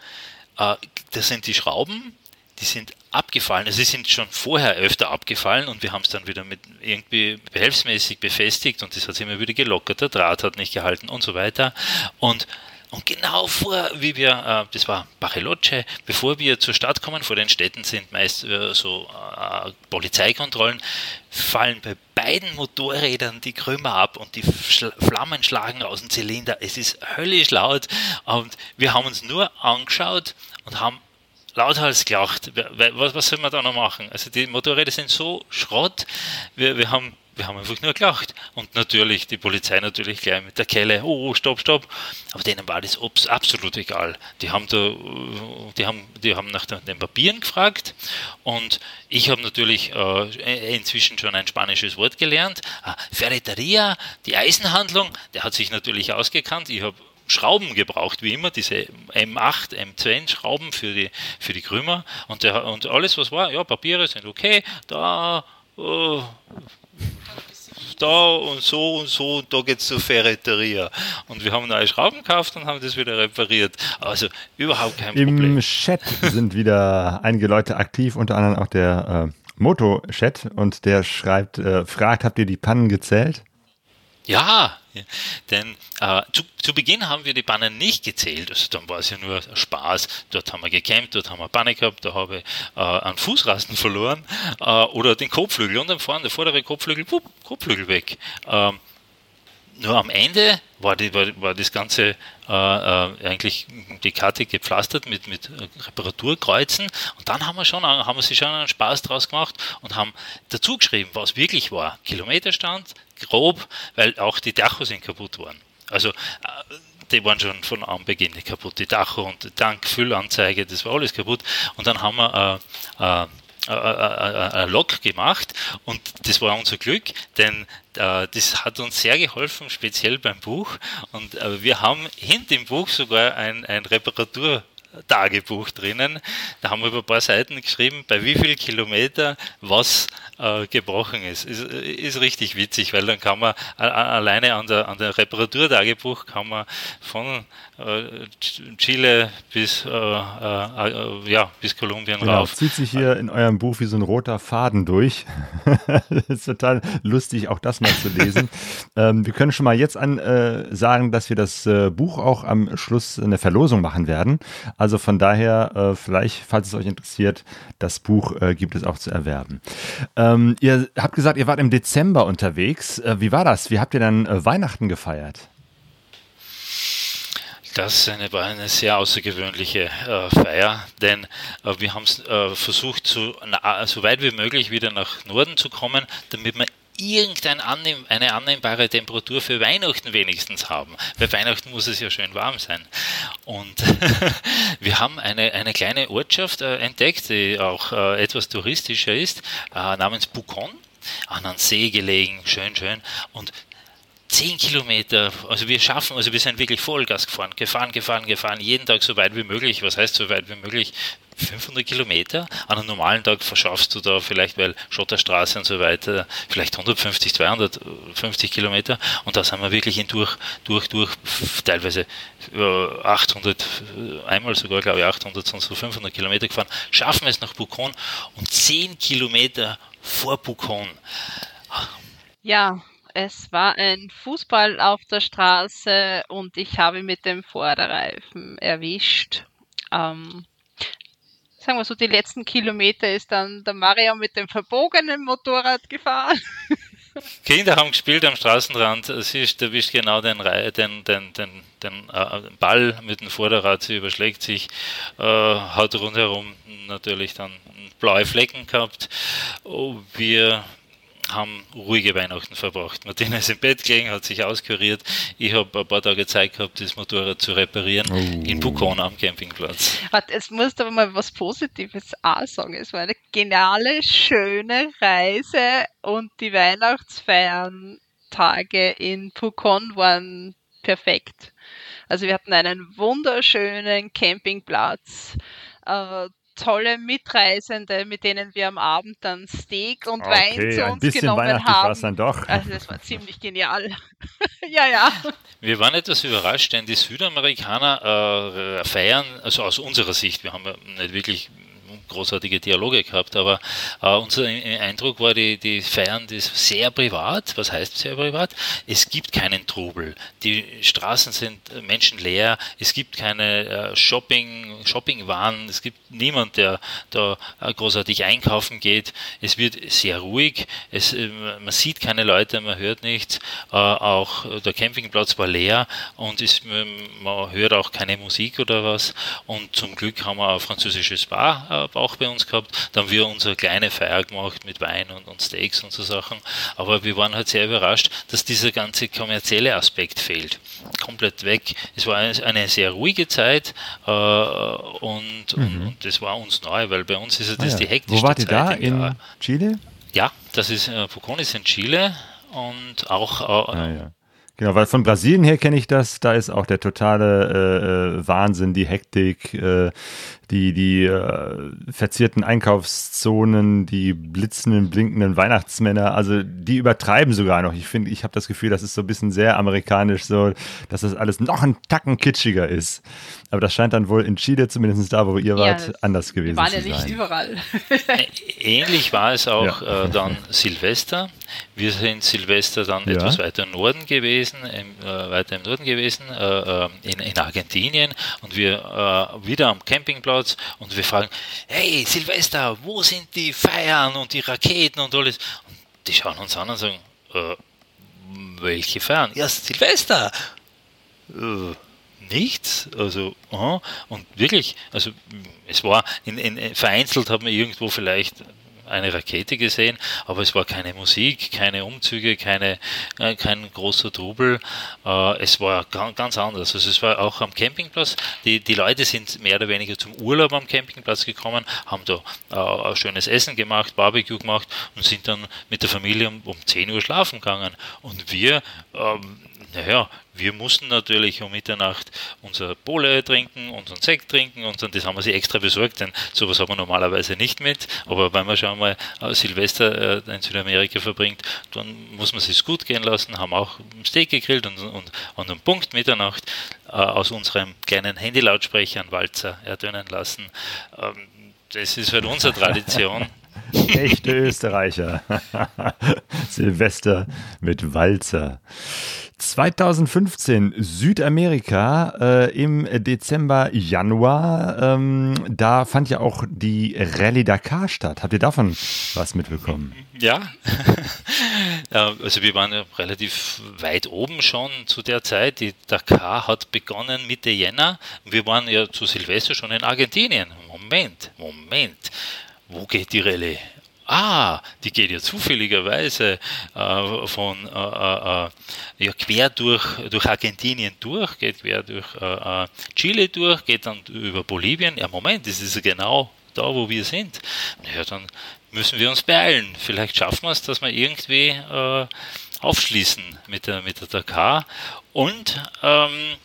äh, da sind die Schrauben, die sind abgefallen. Also sie sind schon vorher öfter abgefallen und wir haben es dann wieder mit irgendwie behelfsmäßig befestigt und das hat sich immer wieder gelockert, der Draht hat nicht gehalten und so weiter. Und und genau vor, wie wir, äh, das war Bariloche, bevor wir zur Stadt kommen, vor den Städten sind meist äh, so äh, Polizeikontrollen, fallen bei beiden Motorrädern die Krümmer ab und die Flammen schlagen aus dem Zylinder. Es ist höllisch laut und wir haben uns nur angeschaut und haben lauthals gelacht. Was, was soll man da noch machen? Also die Motorräder sind so Schrott. Wir, wir haben wir haben einfach nur gelacht. Und natürlich, die Polizei natürlich gleich mit der Kelle, oh, oh stopp, stopp. Aber denen war das absolut egal. Die haben da, die haben, die haben nach den Papieren gefragt und ich habe natürlich äh, inzwischen schon ein spanisches Wort gelernt. Ah, Ferreteria, die Eisenhandlung, der hat sich natürlich ausgekannt. Ich habe Schrauben gebraucht, wie immer, diese M8, M10 Schrauben für die, für die Krümmer und, der, und alles, was war, ja, Papiere sind okay, da, oh, da und so und so und da geht es zur Ferreteria. Und wir haben neue Schrauben gekauft und haben das wieder repariert. Also überhaupt kein Im Problem. Im Chat sind wieder einige Leute aktiv, unter anderem auch der äh, Moto-Chat und der schreibt, äh, fragt, habt ihr die Pannen gezählt? Ja, denn äh, zu, zu, Beginn haben wir die Bannen nicht gezählt, also dann war es ja nur Spaß. Dort haben wir gecampt, dort haben wir Banne gehabt, da habe ich äh, einen Fußrasten verloren äh, oder den Kopfflügel und dann vorne der vordere Kopfflügel, wupp, Kopfflügel weg. Ähm, nur am Ende war, die, war, war das Ganze äh, äh, eigentlich die Karte gepflastert mit, mit Reparaturkreuzen und dann haben wir schon haben wir sich schon einen Spaß draus gemacht und haben dazu geschrieben, was wirklich war. Kilometerstand, grob, weil auch die Dacho sind kaputt worden. Also äh, die waren schon von Anbeginn kaputt, die Dacho und die Tankfüllanzeige, das war alles kaputt. Und dann haben wir äh, äh, eine Lok gemacht und das war unser Glück, denn äh, das hat uns sehr geholfen, speziell beim Buch. Und äh, wir haben hinter dem Buch sogar ein, ein Reparatur Tagebuch drinnen. Da haben wir über ein paar Seiten geschrieben, bei wie viel Kilometer was äh, gebrochen ist. ist. Ist richtig witzig, weil dann kann man alleine an der, an der Reparaturtagebuch kann man von äh, Chile bis, äh, äh, ja, bis Kolumbien genau, rauf. Zieht sich hier in eurem Buch wie so ein roter Faden durch. das ist total lustig, auch das mal zu lesen. ähm, wir können schon mal jetzt an äh, sagen, dass wir das äh, Buch auch am Schluss eine Verlosung machen werden. Also von daher, vielleicht, falls es euch interessiert, das Buch gibt es auch zu erwerben. Ähm, ihr habt gesagt, ihr wart im Dezember unterwegs. wie war das? Wie habt ihr dann Weihnachten gefeiert? Das eine, war eine sehr außergewöhnliche äh, Feier, denn äh, wir haben äh, versucht, so, na, so weit wie möglich wieder nach Norden zu kommen, damit wir irgendeine annehm, annehmbare Temperatur für Weihnachten wenigstens haben. Bei Weihnachten muss es ja schön warm sein. Und wir haben eine, eine kleine Ortschaft äh, entdeckt, die auch äh, etwas touristischer ist, äh, namens Bukon an einem See gelegen, schön, schön. Und 10 Kilometer, also wir schaffen, also wir sind wirklich Vollgas gefahren, gefahren, gefahren, gefahren, jeden Tag so weit wie möglich. Was heißt so weit wie möglich? 500 Kilometer. An einem normalen Tag verschaffst du da vielleicht, weil Schotterstraße und so weiter, vielleicht 150, 250 Kilometer. Und da sind wir wirklich in durch, durch, durch, teilweise 800, einmal sogar, glaube ich, 800, sonst so 500 Kilometer gefahren. Schaffen es nach Bukon und 10 Kilometer vor Bukon. Ja, es war ein Fußball auf der Straße und ich habe mit dem Vorderreifen erwischt. Ähm, sagen wir so, die letzten Kilometer ist dann der Mario mit dem verbogenen Motorrad gefahren. Kinder haben gespielt am Straßenrand. Sie erwischt genau den, den, den, den, den äh, Ball mit dem Vorderrad. Sie überschlägt sich, äh, hat rundherum natürlich dann blaue Flecken gehabt. Oh, wir haben ruhige Weihnachten verbracht. Martina ist im Bett gelegen, hat sich auskuriert. Ich habe ein paar Tage Zeit gehabt, das Motorrad zu reparieren oh. in Pucon am Campingplatz. Es muss aber mal was Positives auch sagen. Es war eine geniale, schöne Reise und die Weihnachtsfeiern Tage in Pucon waren perfekt. Also wir hatten einen wunderschönen Campingplatz, äh, tolle Mitreisende, mit denen wir am Abend dann Steak und okay, Wein zu uns genommen haben. Dann doch. Also das war ziemlich genial. ja, ja. Wir waren etwas überrascht, denn die Südamerikaner äh, feiern, also aus unserer Sicht, wir haben ja nicht wirklich großartige Dialoge gehabt, aber äh, unser Eindruck war, die, die feiern das sehr privat. Was heißt sehr privat? Es gibt keinen Trubel. Die Straßen sind menschenleer. Es gibt keine äh, Shopping, Shoppingwaren. Es gibt niemand, der da äh, großartig einkaufen geht. Es wird sehr ruhig. Es, äh, man sieht keine Leute, man hört nichts. Äh, auch der Campingplatz war leer und ist, man hört auch keine Musik oder was. Und zum Glück haben wir ein französisches Bar äh, auch bei uns gehabt. Da haben wir unsere kleine Feier gemacht mit Wein und, und Steaks und so Sachen. Aber wir waren halt sehr überrascht, dass dieser ganze kommerzielle Aspekt fehlt. Komplett weg. Es war eine sehr ruhige Zeit äh, und, mhm. und, das war uns neu, weil bei uns ist ja das ah, ja. die hektischste Wo wart ihr da? In Chile? Ja, das ist äh, Pucón ist in Chile und auch äh, ah, ja. Genau, weil von Brasilien her kenne ich das, da ist auch der totale äh, äh Wahnsinn, die Hektik, äh, die, die äh, verzierten Einkaufszonen, die blitzenden, blinkenden Weihnachtsmänner, also die übertreiben sogar noch. Ich finde, ich habe das Gefühl, das ist so ein bisschen sehr amerikanisch, so, dass das alles noch ein Tacken kitschiger ist. Aber das scheint dann wohl in Chile, zumindest da, wo ihr wart, ja, anders gewesen zu sein. Waren ja nicht überall. Ähnlich war es auch ja. äh, dann Silvester. Wir sind Silvester dann ja. etwas weiter im Norden gewesen, im, äh, weiter im Norden gewesen, äh, äh in, in, Argentinien und wir äh, wieder am Campingplatz und wir fragen, hey Silvester, wo sind die Feiern und die Raketen und alles? Und die schauen uns an und sagen, äh, welche Feiern? Ja, Silvester! nichts. Also, aha. und wirklich, also es war in, in, vereinzelt hat man irgendwo vielleicht eine Rakete gesehen, aber es war keine Musik, keine Umzüge, keine, äh, kein großer Trubel. Äh, es war ganz anders. Also es war auch am Campingplatz. Die, die Leute sind mehr oder weniger zum Urlaub am Campingplatz gekommen, haben da äh, schönes Essen gemacht, Barbecue gemacht und sind dann mit der Familie um, um 10 Uhr schlafen gegangen. Und wir ähm, naja, wir mussten natürlich um Mitternacht unser Pole trinken, unseren Sekt trinken und das haben wir sie extra besorgt, denn sowas haben wir normalerweise nicht mit. Aber wenn man schon mal äh, Silvester äh, in Südamerika verbringt, dann muss man sich gut gehen lassen, haben auch Steak gegrillt und, und, und um Punkt Mitternacht äh, aus unserem kleinen Handylautsprecher einen Walzer ertönen lassen. Ähm, das ist halt unsere Tradition. Echte Österreicher. Silvester mit Walzer. 2015 Südamerika äh, im Dezember, Januar. Ähm, da fand ja auch die Rallye Dakar statt. Habt ihr davon was mitbekommen? Ja, also wir waren ja relativ weit oben schon zu der Zeit. Die Dakar hat begonnen Mitte Jänner. Wir waren ja zu Silvester schon in Argentinien. Moment, Moment. Wo geht die Rallye? Ah, die geht ja zufälligerweise äh, von äh, äh, äh, ja, quer durch, durch Argentinien durch, geht quer durch äh, äh, Chile durch, geht dann über Bolivien. Ja, Moment, das ist ja genau da, wo wir sind. Ja, dann müssen wir uns beeilen. Vielleicht schaffen wir es, dass wir irgendwie aufschließen mit der, mit der Dakar. Und ähm,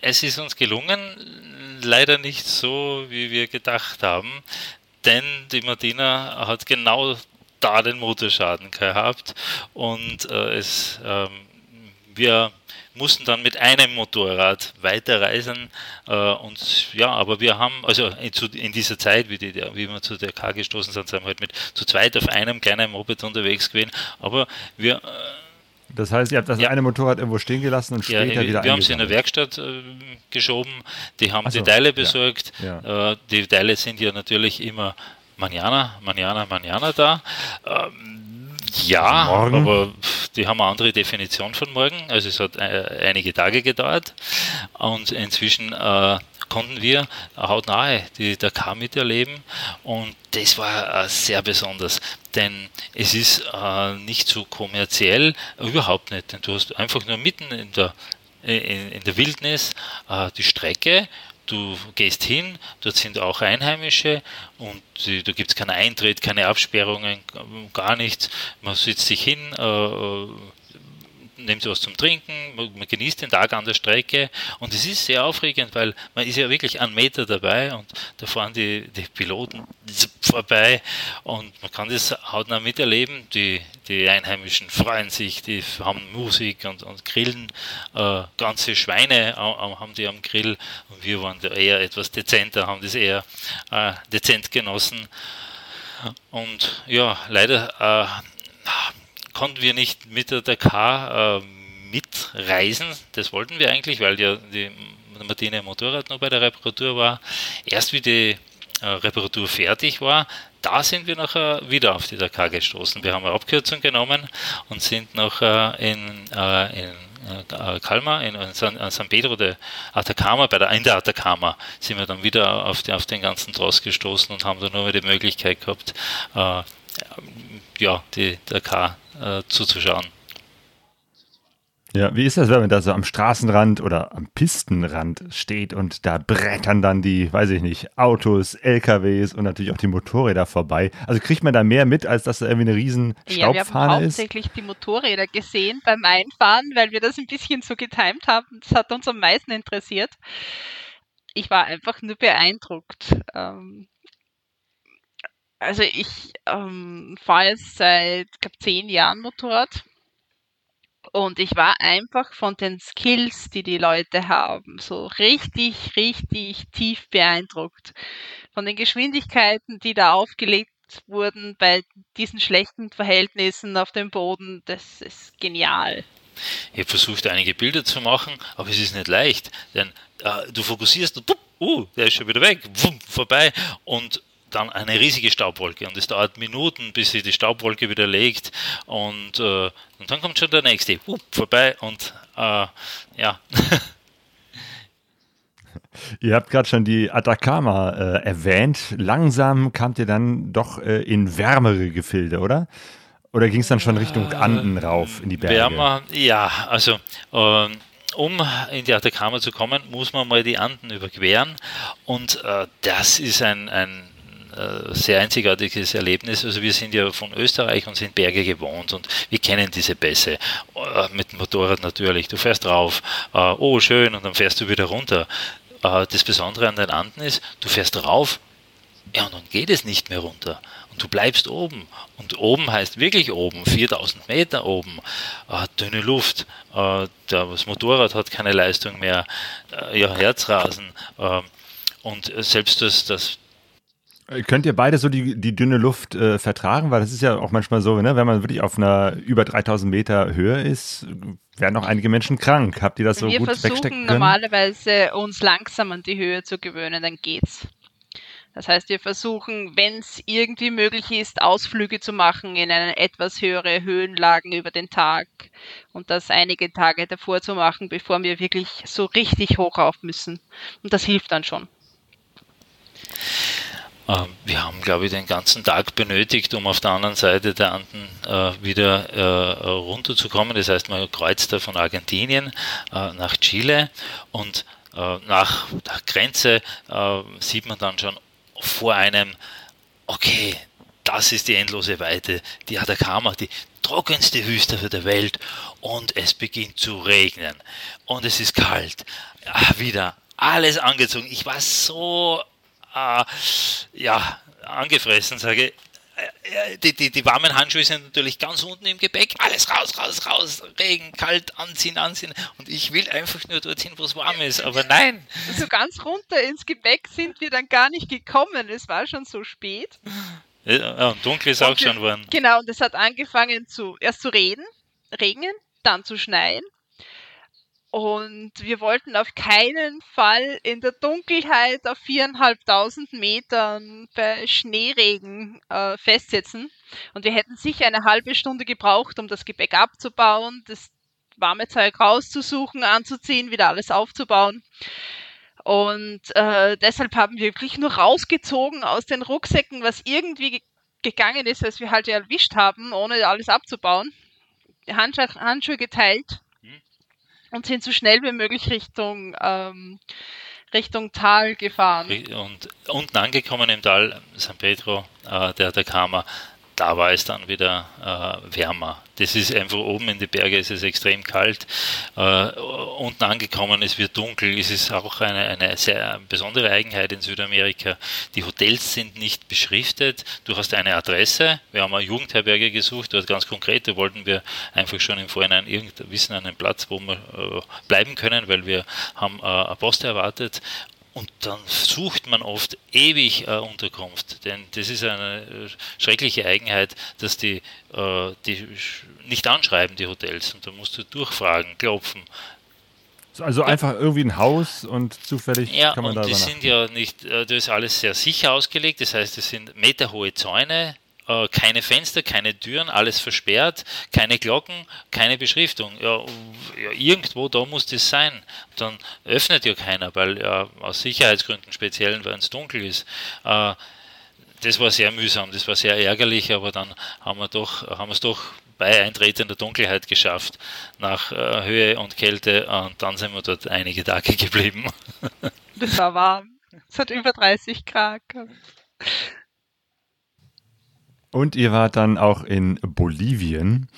es ist uns gelungen, leider nicht so, wie wir gedacht haben denn die Martina hat genau da den Motorschaden gehabt und äh, es, ähm, wir mussten dann mit einem Motorrad weiterreisen äh, und ja, aber wir haben, also in, zu, in dieser Zeit, wie, die, wie wir zu der K gestoßen sind, sind wir halt mit zu zweit auf einem kleinen Moped unterwegs gewesen, aber wir äh, das heißt, ihr habt das ja. eine Motorrad irgendwo stehen gelassen und später ja, wieder Wir haben es in der Werkstatt äh, geschoben, die haben so, die Teile besorgt. Ja. Äh, die Teile sind ja natürlich immer Manjana, Manjana, Manjana da. Ähm, ja, also aber die haben eine andere Definition von morgen. Also es hat äh, einige Tage gedauert und inzwischen äh, konnten wir hautnahe die Dakar miterleben. Und das war äh, sehr besonders, denn es ist äh, nicht so kommerziell, überhaupt nicht, denn du hast einfach nur mitten in der, in, in der Wildnis äh, die Strecke. Du gehst hin, dort sind auch Einheimische und da gibt es keinen Eintritt, keine Absperrungen, gar nichts. Man sitzt sich hin, äh, nimmt was zum Trinken, man, genießt den Tag an der Strecke und es ist sehr aufregend, weil man ist ja wirklich einen Meter dabei und da fahren die, die Piloten vorbei und man kann das hautnah miterleben. Die, die Einheimischen freuen sich, die haben Musik und, und grillen. Äh, ganze Schweine haben die am Grill und wir waren da eher etwas dezenter, haben das eher äh, dezent genossen. Und ja, leider äh, konnten wir nicht mit der Dakar äh, mitreisen. Das wollten wir eigentlich, weil ja die Martine Motorrad noch bei der Reparatur war. Erst wie die äh, Reparatur fertig war, da sind wir nachher wieder auf die Dakar gestoßen. Wir haben eine Abkürzung genommen und sind nachher in, äh, in äh, Calma, in, San, San, Pedro de Atacama, bei der, in der Atacama, sind wir dann wieder auf, die, auf den ganzen Tross gestoßen und haben dann nur die Möglichkeit gehabt, äh, ja, die Dakar äh, zuzuschauen. Ja, wie ist das, wenn man da so am Straßenrand oder am Pistenrand steht und da brettern dann die, weiß ich nicht, Autos, LKWs und natürlich auch die Motorräder vorbei? Also kriegt man da mehr mit, als dass da irgendwie eine riesen Staubfahne ja, wir haben ist? hauptsächlich die Motorräder gesehen beim Einfahren, weil wir das ein bisschen so getimt haben. Das hat uns am meisten interessiert. Ich war einfach nur beeindruckt. Ähm, also ich ähm, fahre jetzt seit, glaube zehn Jahren Motorrad und ich war einfach von den Skills, die die Leute haben, so richtig, richtig tief beeindruckt. Von den Geschwindigkeiten, die da aufgelegt wurden bei diesen schlechten Verhältnissen auf dem Boden, das ist genial. Ich habe versucht, einige Bilder zu machen, aber es ist nicht leicht, denn äh, du fokussierst und uh, der ist schon wieder weg, wumm, vorbei und dann eine riesige Staubwolke und es dauert Minuten, bis sie die Staubwolke wieder legt und, äh, und dann kommt schon der nächste uh, vorbei und äh, ja. Ihr habt gerade schon die Atacama äh, erwähnt. Langsam kamt ihr dann doch äh, in wärmere Gefilde, oder? Oder ging es dann schon Richtung Anden rauf in die Berge? Wärmer, ja, also ähm, um in die Atacama zu kommen, muss man mal die Anden überqueren und äh, das ist ein, ein äh, sehr einzigartiges Erlebnis. Also wir sind ja von Österreich und sind Berge gewohnt und wir kennen diese Bässe. Äh, mit dem Motorrad natürlich. Du fährst rauf, äh, oh schön, und dann fährst du wieder runter. Das Besondere an den Anden ist, du fährst rauf, ja, und dann geht es nicht mehr runter. Und du bleibst oben. Und oben heißt wirklich oben, 4000 Meter oben, dünne Luft, das Motorrad hat keine Leistung mehr, ja, Herzrasen. und selbst das, das, könnt ihr beide so die, die dünne Luft äh, vertragen? Weil das ist ja auch manchmal so, ne? wenn man wirklich auf einer über 3000 Meter Höhe ist, werden auch einige Menschen krank. Habt ihr das so Wir gut wegstecken können? Wir versuchen normalerweise uns langsam an die Höhe zu gewöhnen, dann geht's. Das heißt, wir versuchen, wenn es irgendwie möglich ist, Ausflüge zu machen in eine etwas höhere Höhenlagen über den Tag und das einige Tage davor zu machen, bevor wir wirklich so richtig hoch auf müssen. Und das hilft dann schon. Ähm, wir haben, glaube ich, den ganzen Tag benötigt, um auf der anderen Seite der Anden äh, wieder äh, runterzukommen. Das heißt, man kreuzt da von Argentinien äh, nach Chile und äh, nach der Grenze äh, sieht man dann schon vor einem, okay, das ist die endlose Weite, die Atacama, die trockenste Wüste der Welt und es beginnt zu regnen und es ist kalt. Ach, wieder alles angezogen. Ich war so ja, angefressen, sage äh, die, die, die warmen Handschuhe sind natürlich ganz unten im Gepäck. Alles raus, raus, raus. Regen, kalt, anziehen, anziehen. Und ich will einfach nur dorthin, wo es warm ist. Aber nein. So ganz runter ins Gepäck sind wir dann gar nicht gekommen. Es war schon so spät. Ja, und dunkel ist und auch schon geworden. Genau, und es hat angefangen zu erst zu reden, regnen, dann zu schneien. Und wir wollten auf keinen Fall in der Dunkelheit auf viereinhalbtausend Metern bei Schneeregen äh, festsetzen. Und wir hätten sicher eine halbe Stunde gebraucht, um das Gepäck abzubauen, das warme Zeug rauszusuchen, anzuziehen, wieder alles aufzubauen. Und äh, deshalb haben wir wirklich nur rausgezogen aus den Rucksäcken, was irgendwie gegangen ist, was wir halt erwischt haben, ohne alles abzubauen. Handschuhe, geteilt. Und sind so schnell wie möglich Richtung, ähm, Richtung Tal gefahren. Und unten angekommen im Tal San Pedro äh, der Atacama da war es dann wieder äh, wärmer. Das ist einfach oben in die Berge, ist es extrem kalt. Äh, unten angekommen, es wird dunkel. Es ist auch eine, eine sehr besondere Eigenheit in Südamerika. Die Hotels sind nicht beschriftet. Du hast eine Adresse. Wir haben eine Jugendherberge gesucht, dort ganz konkret. Da wollten wir einfach schon im Vorhinein irgend wissen, einen Platz, wo wir äh, bleiben können, weil wir haben äh, eine Post erwartet und dann sucht man oft ewig äh, Unterkunft, denn das ist eine äh, schreckliche Eigenheit, dass die, äh, die nicht anschreiben, die Hotels. Und da musst du durchfragen, klopfen. Also einfach irgendwie ein Haus und zufällig ja, kann man und da die sind ja nicht, äh, das ist alles sehr sicher ausgelegt, das heißt, es sind meterhohe Zäune, äh, keine Fenster, keine Türen, alles versperrt, keine Glocken, keine Beschriftung. Ja, ja, irgendwo da muss das sein. Dann öffnet ja keiner, weil ja aus Sicherheitsgründen speziell, wenn es dunkel ist. Äh, das war sehr mühsam, das war sehr ärgerlich, aber dann haben wir doch, haben es doch bei eintretender Dunkelheit geschafft, nach äh, Höhe und Kälte, und dann sind wir dort einige Tage geblieben. Das war warm. Es hat über 30 Grad. Und ihr wart dann auch in Bolivien.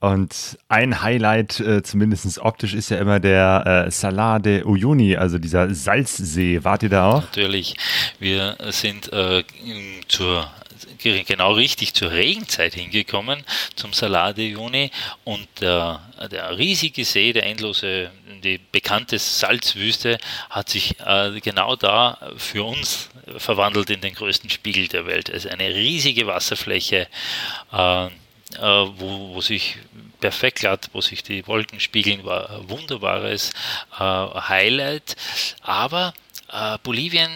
Und ein Highlight, äh, zumindest optisch, ist ja immer der äh, Salar de Uyuni, also dieser Salzsee. Wart ihr da auch? Natürlich. Wir sind äh, zur genau richtig zur Regenzeit hingekommen, zum Salar de Uyuni und der, der riesige See, der endlose, die bekannte Salzwüste hat sich äh, genau da für uns verwandelt in den größten Spiegel der Welt. Also eine riesige Wasserfläche, äh, äh, wo, wo sich perfekt glatt, wo sich die Wolken spiegeln, war ein wunderbares äh, Highlight. Aber äh, Bolivien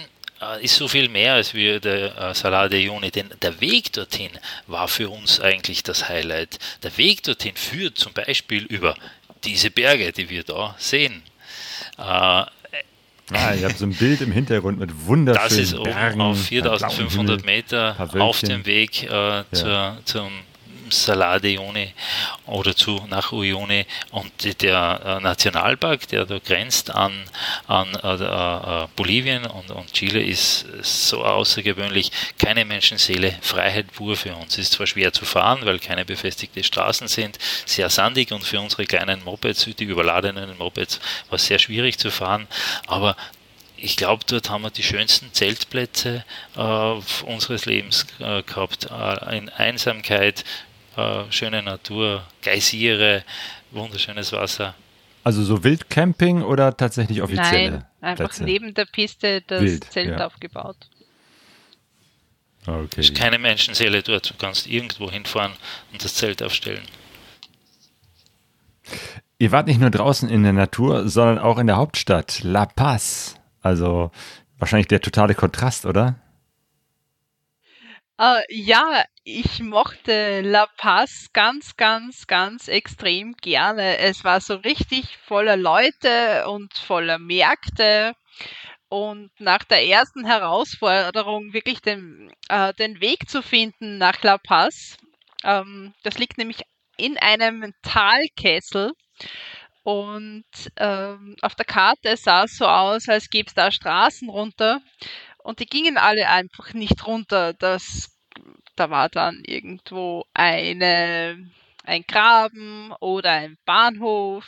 ist so viel mehr als wir der äh, Salar de Uyuni, denn der Weg dorthin war für uns eigentlich das Highlight. Der Weg dorthin führt zum Beispiel über diese Berge, die wir da sehen. Äh, Ah, ihr habt so ein Bild im Hintergrund mit wunderschönen Das ist oben auf 4500 Meter auf dem Weg äh, ja. zum Salar de Uyuni oder zu, nach Uyuni und der äh, Nationalpark, der da grenzt an, an äh, äh, Bolivien und, und Chile, ist so außergewöhnlich. Keine Menschenseele, Freiheit pur für uns. Ist zwar schwer zu fahren, weil keine befestigten Straßen sind, sehr sandig und für unsere kleinen Mopeds, die überladenen Mopeds, war es sehr schwierig zu fahren, aber ich glaube, dort haben wir die schönsten Zeltplätze äh, unseres Lebens äh, gehabt. Äh, in Einsamkeit, äh, schöne Natur, Geysire, wunderschönes Wasser. Also so Wildcamping oder tatsächlich offizielle? Nein, einfach Plätze? neben der Piste das Wild, Zelt ja. aufgebaut. Okay. Es ist keine Menschenseele dort. Du kannst irgendwo hinfahren und das Zelt aufstellen. Ihr wart nicht nur draußen in der Natur, sondern auch in der Hauptstadt, La Paz. Also wahrscheinlich der totale Kontrast, oder? Uh, ja, ich mochte La Paz ganz, ganz, ganz extrem gerne. Es war so richtig voller Leute und voller Märkte. Und nach der ersten Herausforderung wirklich den, äh, den Weg zu finden nach La Paz, ähm, das liegt nämlich in einem Talkessel. Und ähm, auf der Karte sah es so aus, als gäbe es da Straßen runter. Und die gingen alle einfach nicht runter. Das da war dann irgendwo eine, ein Graben oder ein Bahnhof.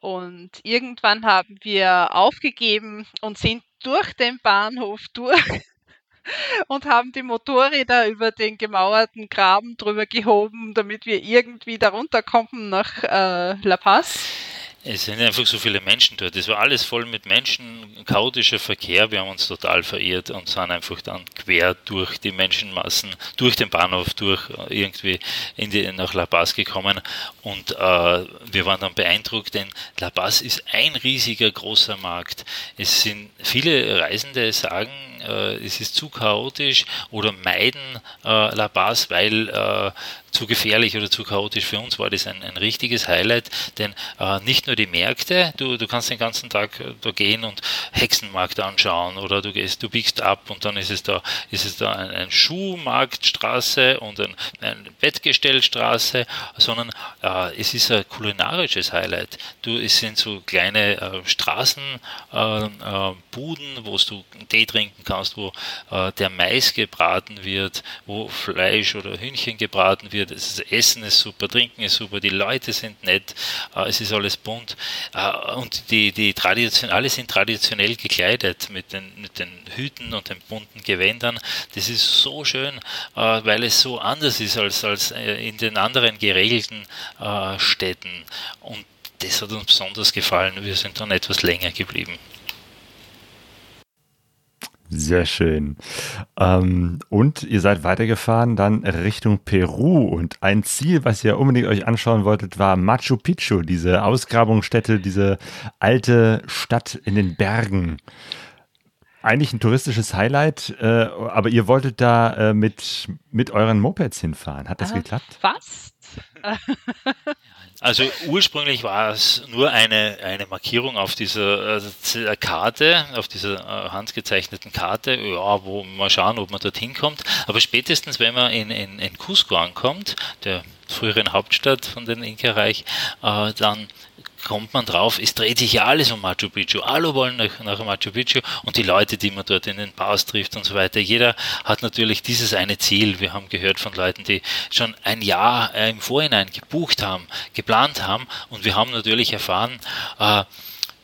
Und irgendwann haben wir aufgegeben und sind durch den Bahnhof durch und haben die Motorräder über den gemauerten Graben drüber gehoben, damit wir irgendwie darunter kommen nach äh, La Paz. Es sind einfach so viele Menschen dort. Es war alles voll mit Menschen, chaotischer Verkehr. Wir haben uns total verirrt und sind einfach dann quer durch die Menschenmassen, durch den Bahnhof, durch äh, irgendwie in die, nach La Paz gekommen. Und äh, wir waren dann beeindruckt, denn La Paz ist ein riesiger großer Markt. Es sind viele Reisende sagen, äh, es ist zu chaotisch oder meiden äh, La Paz, weil äh, zu gefährlich oder zu chaotisch. Für uns war das ein, ein richtiges Highlight, denn äh, nicht nur die Märkte, du, du kannst den ganzen Tag äh, da gehen und Hexenmarkt anschauen oder du gehst, du biegst ab und dann ist es da, ist es da ein, ein Schuhmarktstraße und ein, ein Bettgestellstraße, sondern äh, es ist ein kulinarisches Highlight. Du, es sind so kleine äh, Straßenbuden, äh, äh, wo du Tee trinken kannst, wo der Mais gebraten wird, wo Fleisch oder Hühnchen gebraten wird. Das Essen ist super, Trinken ist super, die Leute sind nett, äh, es ist alles bunt und die, die Tradition, alle sind traditionell gekleidet mit den, mit den Hüten und den bunten Gewändern. Das ist so schön, weil es so anders ist als, als in den anderen geregelten Städten. Und das hat uns besonders gefallen. Wir sind dann etwas länger geblieben. Sehr schön. Ähm, und ihr seid weitergefahren dann Richtung Peru und ein Ziel, was ihr unbedingt euch anschauen wolltet, war Machu Picchu, diese Ausgrabungsstätte, diese alte Stadt in den Bergen. Eigentlich ein touristisches Highlight, äh, aber ihr wolltet da äh, mit, mit euren Mopeds hinfahren. Hat das äh, geklappt? Fast. Also ursprünglich war es nur eine, eine Markierung auf dieser äh, Karte, auf dieser äh, handgezeichneten Karte, ja, wo mal schauen, ob man dorthin kommt. Aber spätestens, wenn man in, in, in Cusco ankommt, der früheren Hauptstadt von den Inka-Reich, äh, dann kommt man drauf, es dreht sich ja alles um Machu Picchu. Alle wollen nach, nach Machu Picchu und die Leute, die man dort in den Bars trifft und so weiter. Jeder hat natürlich dieses eine Ziel. Wir haben gehört von Leuten, die schon ein Jahr äh, im Vorhinein gebucht haben, geplant haben und wir haben natürlich erfahren, äh,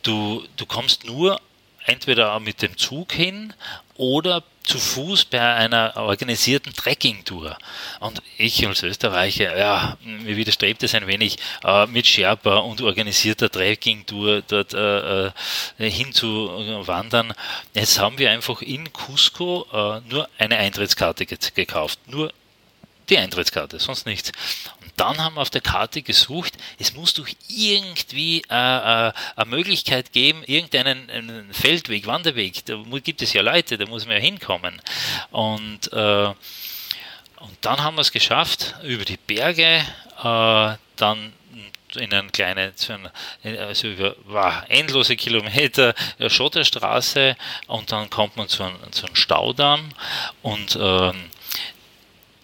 du, du kommst nur entweder mit dem Zug hin oder zu Fuß bei einer organisierten Trekking-Tour. Und ich als Österreicher, ja, mir widerstrebt es ein wenig, äh, mit Sherpa und organisierter Trekking-Tour dort äh, äh, hinzuwandern. Jetzt haben wir einfach in Cusco äh, nur eine Eintrittskarte gekauft. Nur die Eintrittskarte, sonst nichts. Und dann haben wir auf der Karte gesucht, es muss doch irgendwie äh, äh, eine Möglichkeit geben, irgendeinen Feldweg, Wanderweg, da gibt es ja Leute, da muss man ja hinkommen. Und, äh, und dann haben wir es geschafft, über die Berge, äh, dann in einen kleinen, also über wow, endlose Kilometer äh, Schotterstraße und dann kommt man zu einem, zu einem Staudamm und ähm,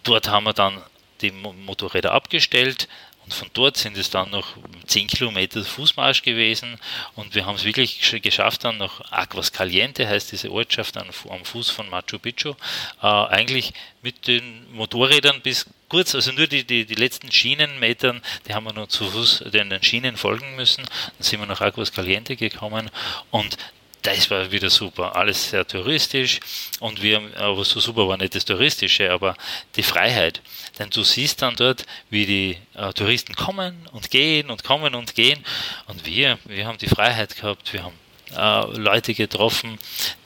dort haben wir dann die Motorräder abgestellt und von dort sind es dann noch 10 Kilometer Fußmarsch gewesen und wir haben es wirklich geschafft, dann noch Aguas Caliente, heißt diese Ortschaft am Fuß von Machu Picchu, äh, eigentlich mit den Motorrädern bis kurz, also nur die, die, die letzten Schienenmetern, die haben wir nur zu Fuß den Schienen folgen müssen. Dann sind wir nach Aguas Caliente gekommen und das war wieder super. Alles sehr touristisch und wir, aber so super war nicht das Touristische, aber die Freiheit. Denn du siehst dann dort, wie die äh, Touristen kommen und gehen und kommen und gehen. Und wir, wir haben die Freiheit gehabt, wir haben äh, Leute getroffen,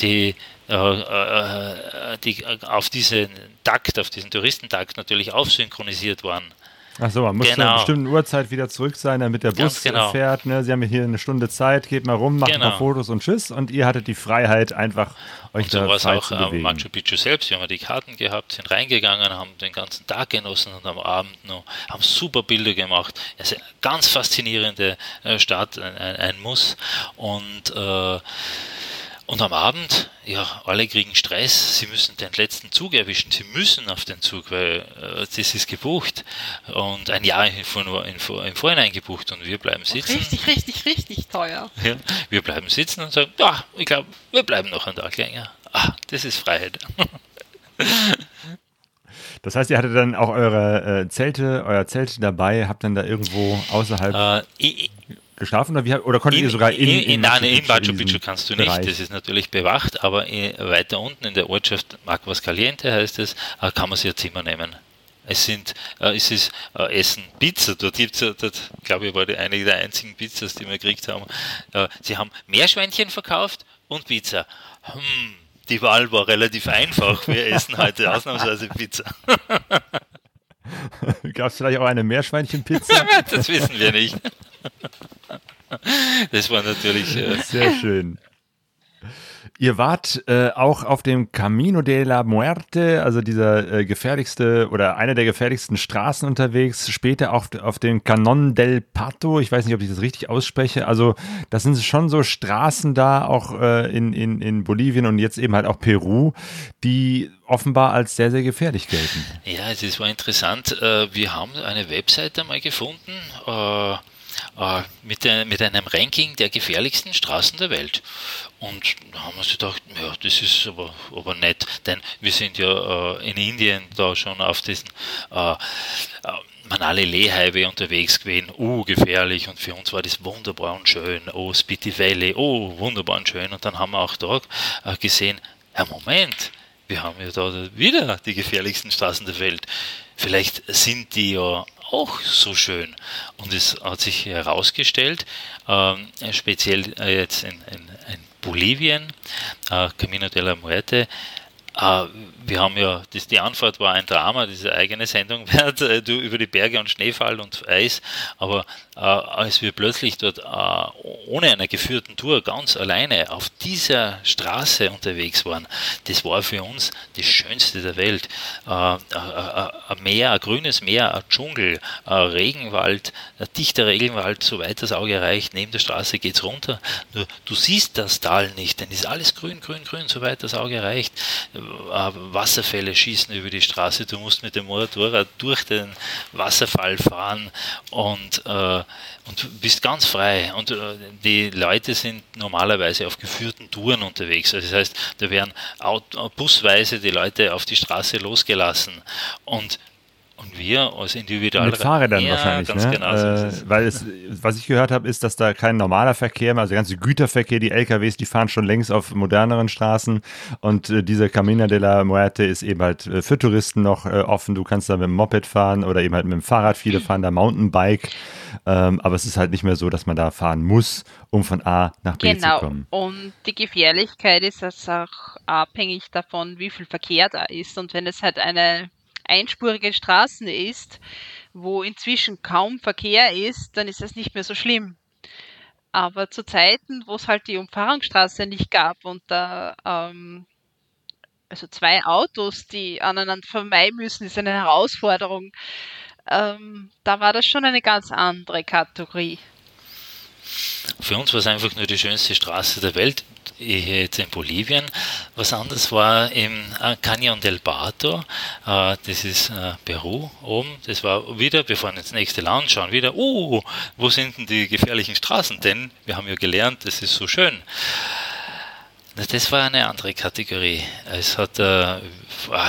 die, äh, äh die auf diesen Takt, auf diesen Touristentakt natürlich aufsynchronisiert waren. Achso, man muss genau. zu einer bestimmten Uhrzeit wieder zurück sein, damit der Bus genau. fährt. Ne? Sie haben hier eine Stunde Zeit, geht mal rum, macht genau. ein paar. Fotos und tschüss. Und ihr hattet die Freiheit, einfach euch und so da war es auch zu bewegen. Machu Picchu selbst. Wir haben die Karten gehabt, sind reingegangen, haben den ganzen Tag genossen und am Abend noch, haben super Bilder gemacht. Es ist eine ganz faszinierende äh, Stadt, ein, ein Muss. Und äh, und am Abend, ja, alle kriegen Stress, sie müssen den letzten Zug erwischen, sie müssen auf den Zug, weil äh, das ist gebucht und ein Jahr im, im Vorhinein gebucht und wir bleiben sitzen. Richtig, richtig, richtig teuer. Ja, wir bleiben sitzen und sagen, ja, ich glaube, wir bleiben noch einen Tag länger. Ah, das ist Freiheit. Das heißt, ihr hattet dann auch eure äh, Zelte, euer Zelt dabei, habt dann da irgendwo außerhalb. Äh, ich, geschlafen oder, wie, oder konntet in, ihr sogar in, in, in, in Nein, in Machu Picchu kannst du nicht, Bereich. das ist natürlich bewacht, aber weiter unten in der Ortschaft Maguas Caliente heißt es, äh, kann man sich ein Zimmer nehmen. Es sind, äh, es ist äh, Essen, Pizza, dort gibt es, dort, glaube ich, war die eine der einzigen Pizzas, die wir gekriegt haben. Äh, sie haben Meerschweinchen verkauft und Pizza. Hm, die Wahl war relativ einfach. Wir essen heute ausnahmsweise Pizza. Gab es vielleicht auch eine Meerschweinchenpizza? das wissen wir nicht. Das war natürlich. Äh, Sehr schön. Ihr wart äh, auch auf dem Camino de la Muerte, also dieser äh, gefährlichste oder einer der gefährlichsten Straßen unterwegs, später auch auf dem Canon del Pato, ich weiß nicht, ob ich das richtig ausspreche, also das sind schon so Straßen da, auch äh, in, in, in Bolivien und jetzt eben halt auch Peru, die offenbar als sehr, sehr gefährlich gelten. Ja, es war interessant. Äh, wir haben eine Webseite mal gefunden, äh, äh, mit einem Ranking der gefährlichsten Straßen der Welt. Und da haben wir uns gedacht, ja, das ist aber, aber nett, denn wir sind ja äh, in Indien da schon auf diesen äh, äh Manali Leh Highway unterwegs gewesen, oh gefährlich. Und für uns war das wunderbar und schön, oh Spiti Valley, oh wunderbar und schön. Und dann haben wir auch dort äh, gesehen, ja Moment, wir haben ja da wieder die gefährlichsten Straßen der Welt. Vielleicht sind die ja auch so schön. Und es hat sich herausgestellt, ähm, speziell äh, jetzt in, in, in Bolivien, Camino de la Muerte, äh, wir haben ja, das, die Anfahrt war ein Drama, diese eigene Sendung wert, äh, du, über die Berge und Schneefall und Eis, aber äh, als wir plötzlich dort äh, ohne einer geführten Tour ganz alleine auf dieser Straße unterwegs waren, das war für uns das Schönste der Welt. Äh, äh, ein Meer, ein grünes Meer, ein Dschungel, ein Regenwald, ein dichter Regenwald, soweit das Auge reicht, neben der Straße geht es runter. Nur du siehst das Tal nicht, denn ist alles grün, grün, grün, soweit das Auge reicht Wasserfälle schießen über die Straße, du musst mit dem Motorrad durch den Wasserfall fahren und, äh, und bist ganz frei. Und äh, die Leute sind normalerweise auf geführten Touren unterwegs. Also das heißt, da werden busweise die Leute auf die Straße losgelassen und und wir als Individual Mit Fahrrädern ja, wahrscheinlich, ganz ne? genau. So äh, weil es, was ich gehört habe, ist, dass da kein normaler Verkehr mehr, also der ganze Güterverkehr, die LKWs, die fahren schon längst auf moderneren Straßen und äh, dieser Camina de la Muerte ist eben halt äh, für Touristen noch äh, offen. Du kannst da mit dem Moped fahren oder eben halt mit dem Fahrrad. Viele fahren da Mountainbike, ähm, aber es ist halt nicht mehr so, dass man da fahren muss, um von A nach B genau. zu kommen. Genau. Und die Gefährlichkeit ist also auch abhängig davon, wie viel Verkehr da ist. Und wenn es halt eine einspurige Straßen ist, wo inzwischen kaum Verkehr ist, dann ist das nicht mehr so schlimm. Aber zu Zeiten, wo es halt die Umfahrungsstraße nicht gab und da ähm, also zwei Autos, die aneinander vermeiden müssen, ist eine Herausforderung. Ähm, da war das schon eine ganz andere Kategorie. Für uns war es einfach nur die schönste Straße der Welt jetzt in Bolivien. Was anderes war im äh, Cañón del Bato, äh, das ist äh, Peru oben. Das war wieder, wir fahren ins nächste Land, schauen wieder, uh, wo sind denn die gefährlichen Straßen? Denn wir haben ja gelernt, das ist so schön. Das war eine andere Kategorie. Es, hat, äh,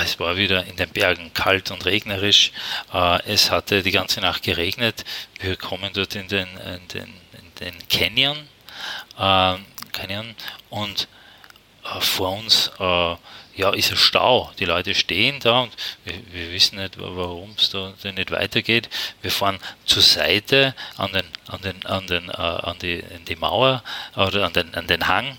es war wieder in den Bergen kalt und regnerisch. Äh, es hatte die ganze Nacht geregnet. Wir kommen dort in den, in den, in den Canyon. Äh, Canyon und äh, vor uns äh, ja, ist ein Stau. Die Leute stehen da und wir, wir wissen nicht, warum es da nicht weitergeht. Wir fahren zur Seite an den, an den, an den, äh, an die, an die Mauer oder an den, an den Hang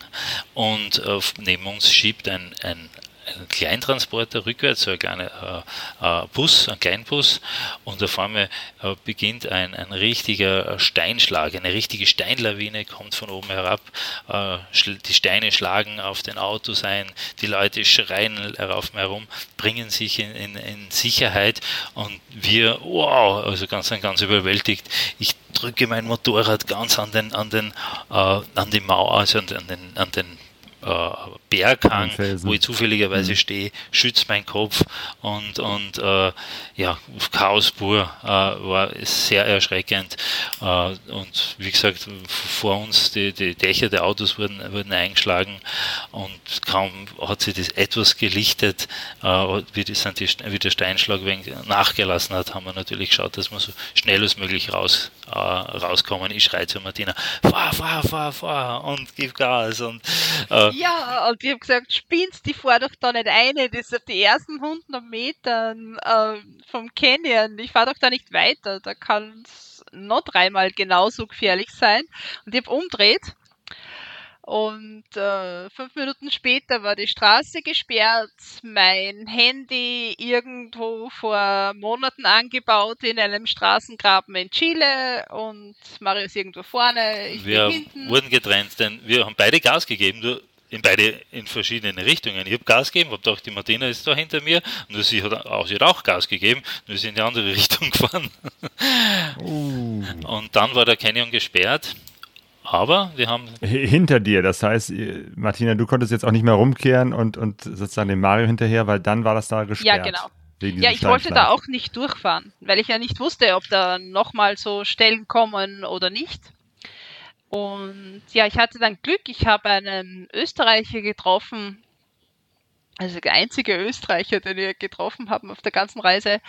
und äh, neben uns schiebt ein, ein, ein Kleintransporter rückwärts, so ein kleiner äh, äh, Bus, ein Kleinbus, und auf einmal äh, beginnt ein, ein richtiger Steinschlag, eine richtige Steinlawine kommt von oben herab, äh, die Steine schlagen auf den Autos ein, die Leute schreien rauf herum, bringen sich in, in, in Sicherheit und wir, wow, also ganz, ganz überwältigt. Ich drücke mein Motorrad ganz an den, an den, äh, an die Mauer, also an den, an den äh, Berghang, wo ich zufälligerweise mhm. stehe, schützt mein Kopf und, und äh, ja, Chaos pur äh, war sehr erschreckend. Äh, und wie gesagt, vor uns die, die Dächer der Autos wurden, wurden eingeschlagen und kaum hat sich das etwas gelichtet, äh, wie, die, die, wie der Steinschlag nachgelassen hat, haben wir natürlich geschaut, dass wir so schnell als möglich raus, äh, rauskommen. Ich schreie zu Martina, fahr, fahr, fahr, fahr und gib Gas und äh, ja, und ich habe gesagt, spinnst, die fahr doch da nicht eine, das ist auf die ersten 100 Metern äh, vom Canyon, ich fahre doch da nicht weiter, da kann es noch dreimal genauso gefährlich sein. Und ich habe umdreht und äh, fünf Minuten später war die Straße gesperrt, mein Handy irgendwo vor Monaten angebaut in einem Straßengraben in Chile und Mario ist irgendwo vorne, ich wir bin hinten. wurden getrennt, denn wir haben beide Gas gegeben, nur in beide, in verschiedene Richtungen. Ich habe Gas gegeben, habe gedacht, die Martina ist da hinter mir und sie hat auch, sie hat auch Gas gegeben, nur sie in die andere Richtung gefahren. Uh. Und dann war der Canyon gesperrt. Aber wir haben. Hinter dir, das heißt, Martina, du konntest jetzt auch nicht mehr rumkehren und, und sozusagen dem Mario hinterher, weil dann war das da gesperrt. Ja, genau. Ja, ich wollte da auch nicht durchfahren, weil ich ja nicht wusste, ob da nochmal so Stellen kommen oder nicht. Und ja, ich hatte dann Glück, ich habe einen Österreicher getroffen, also der einzige Österreicher, den wir getroffen haben auf der ganzen Reise.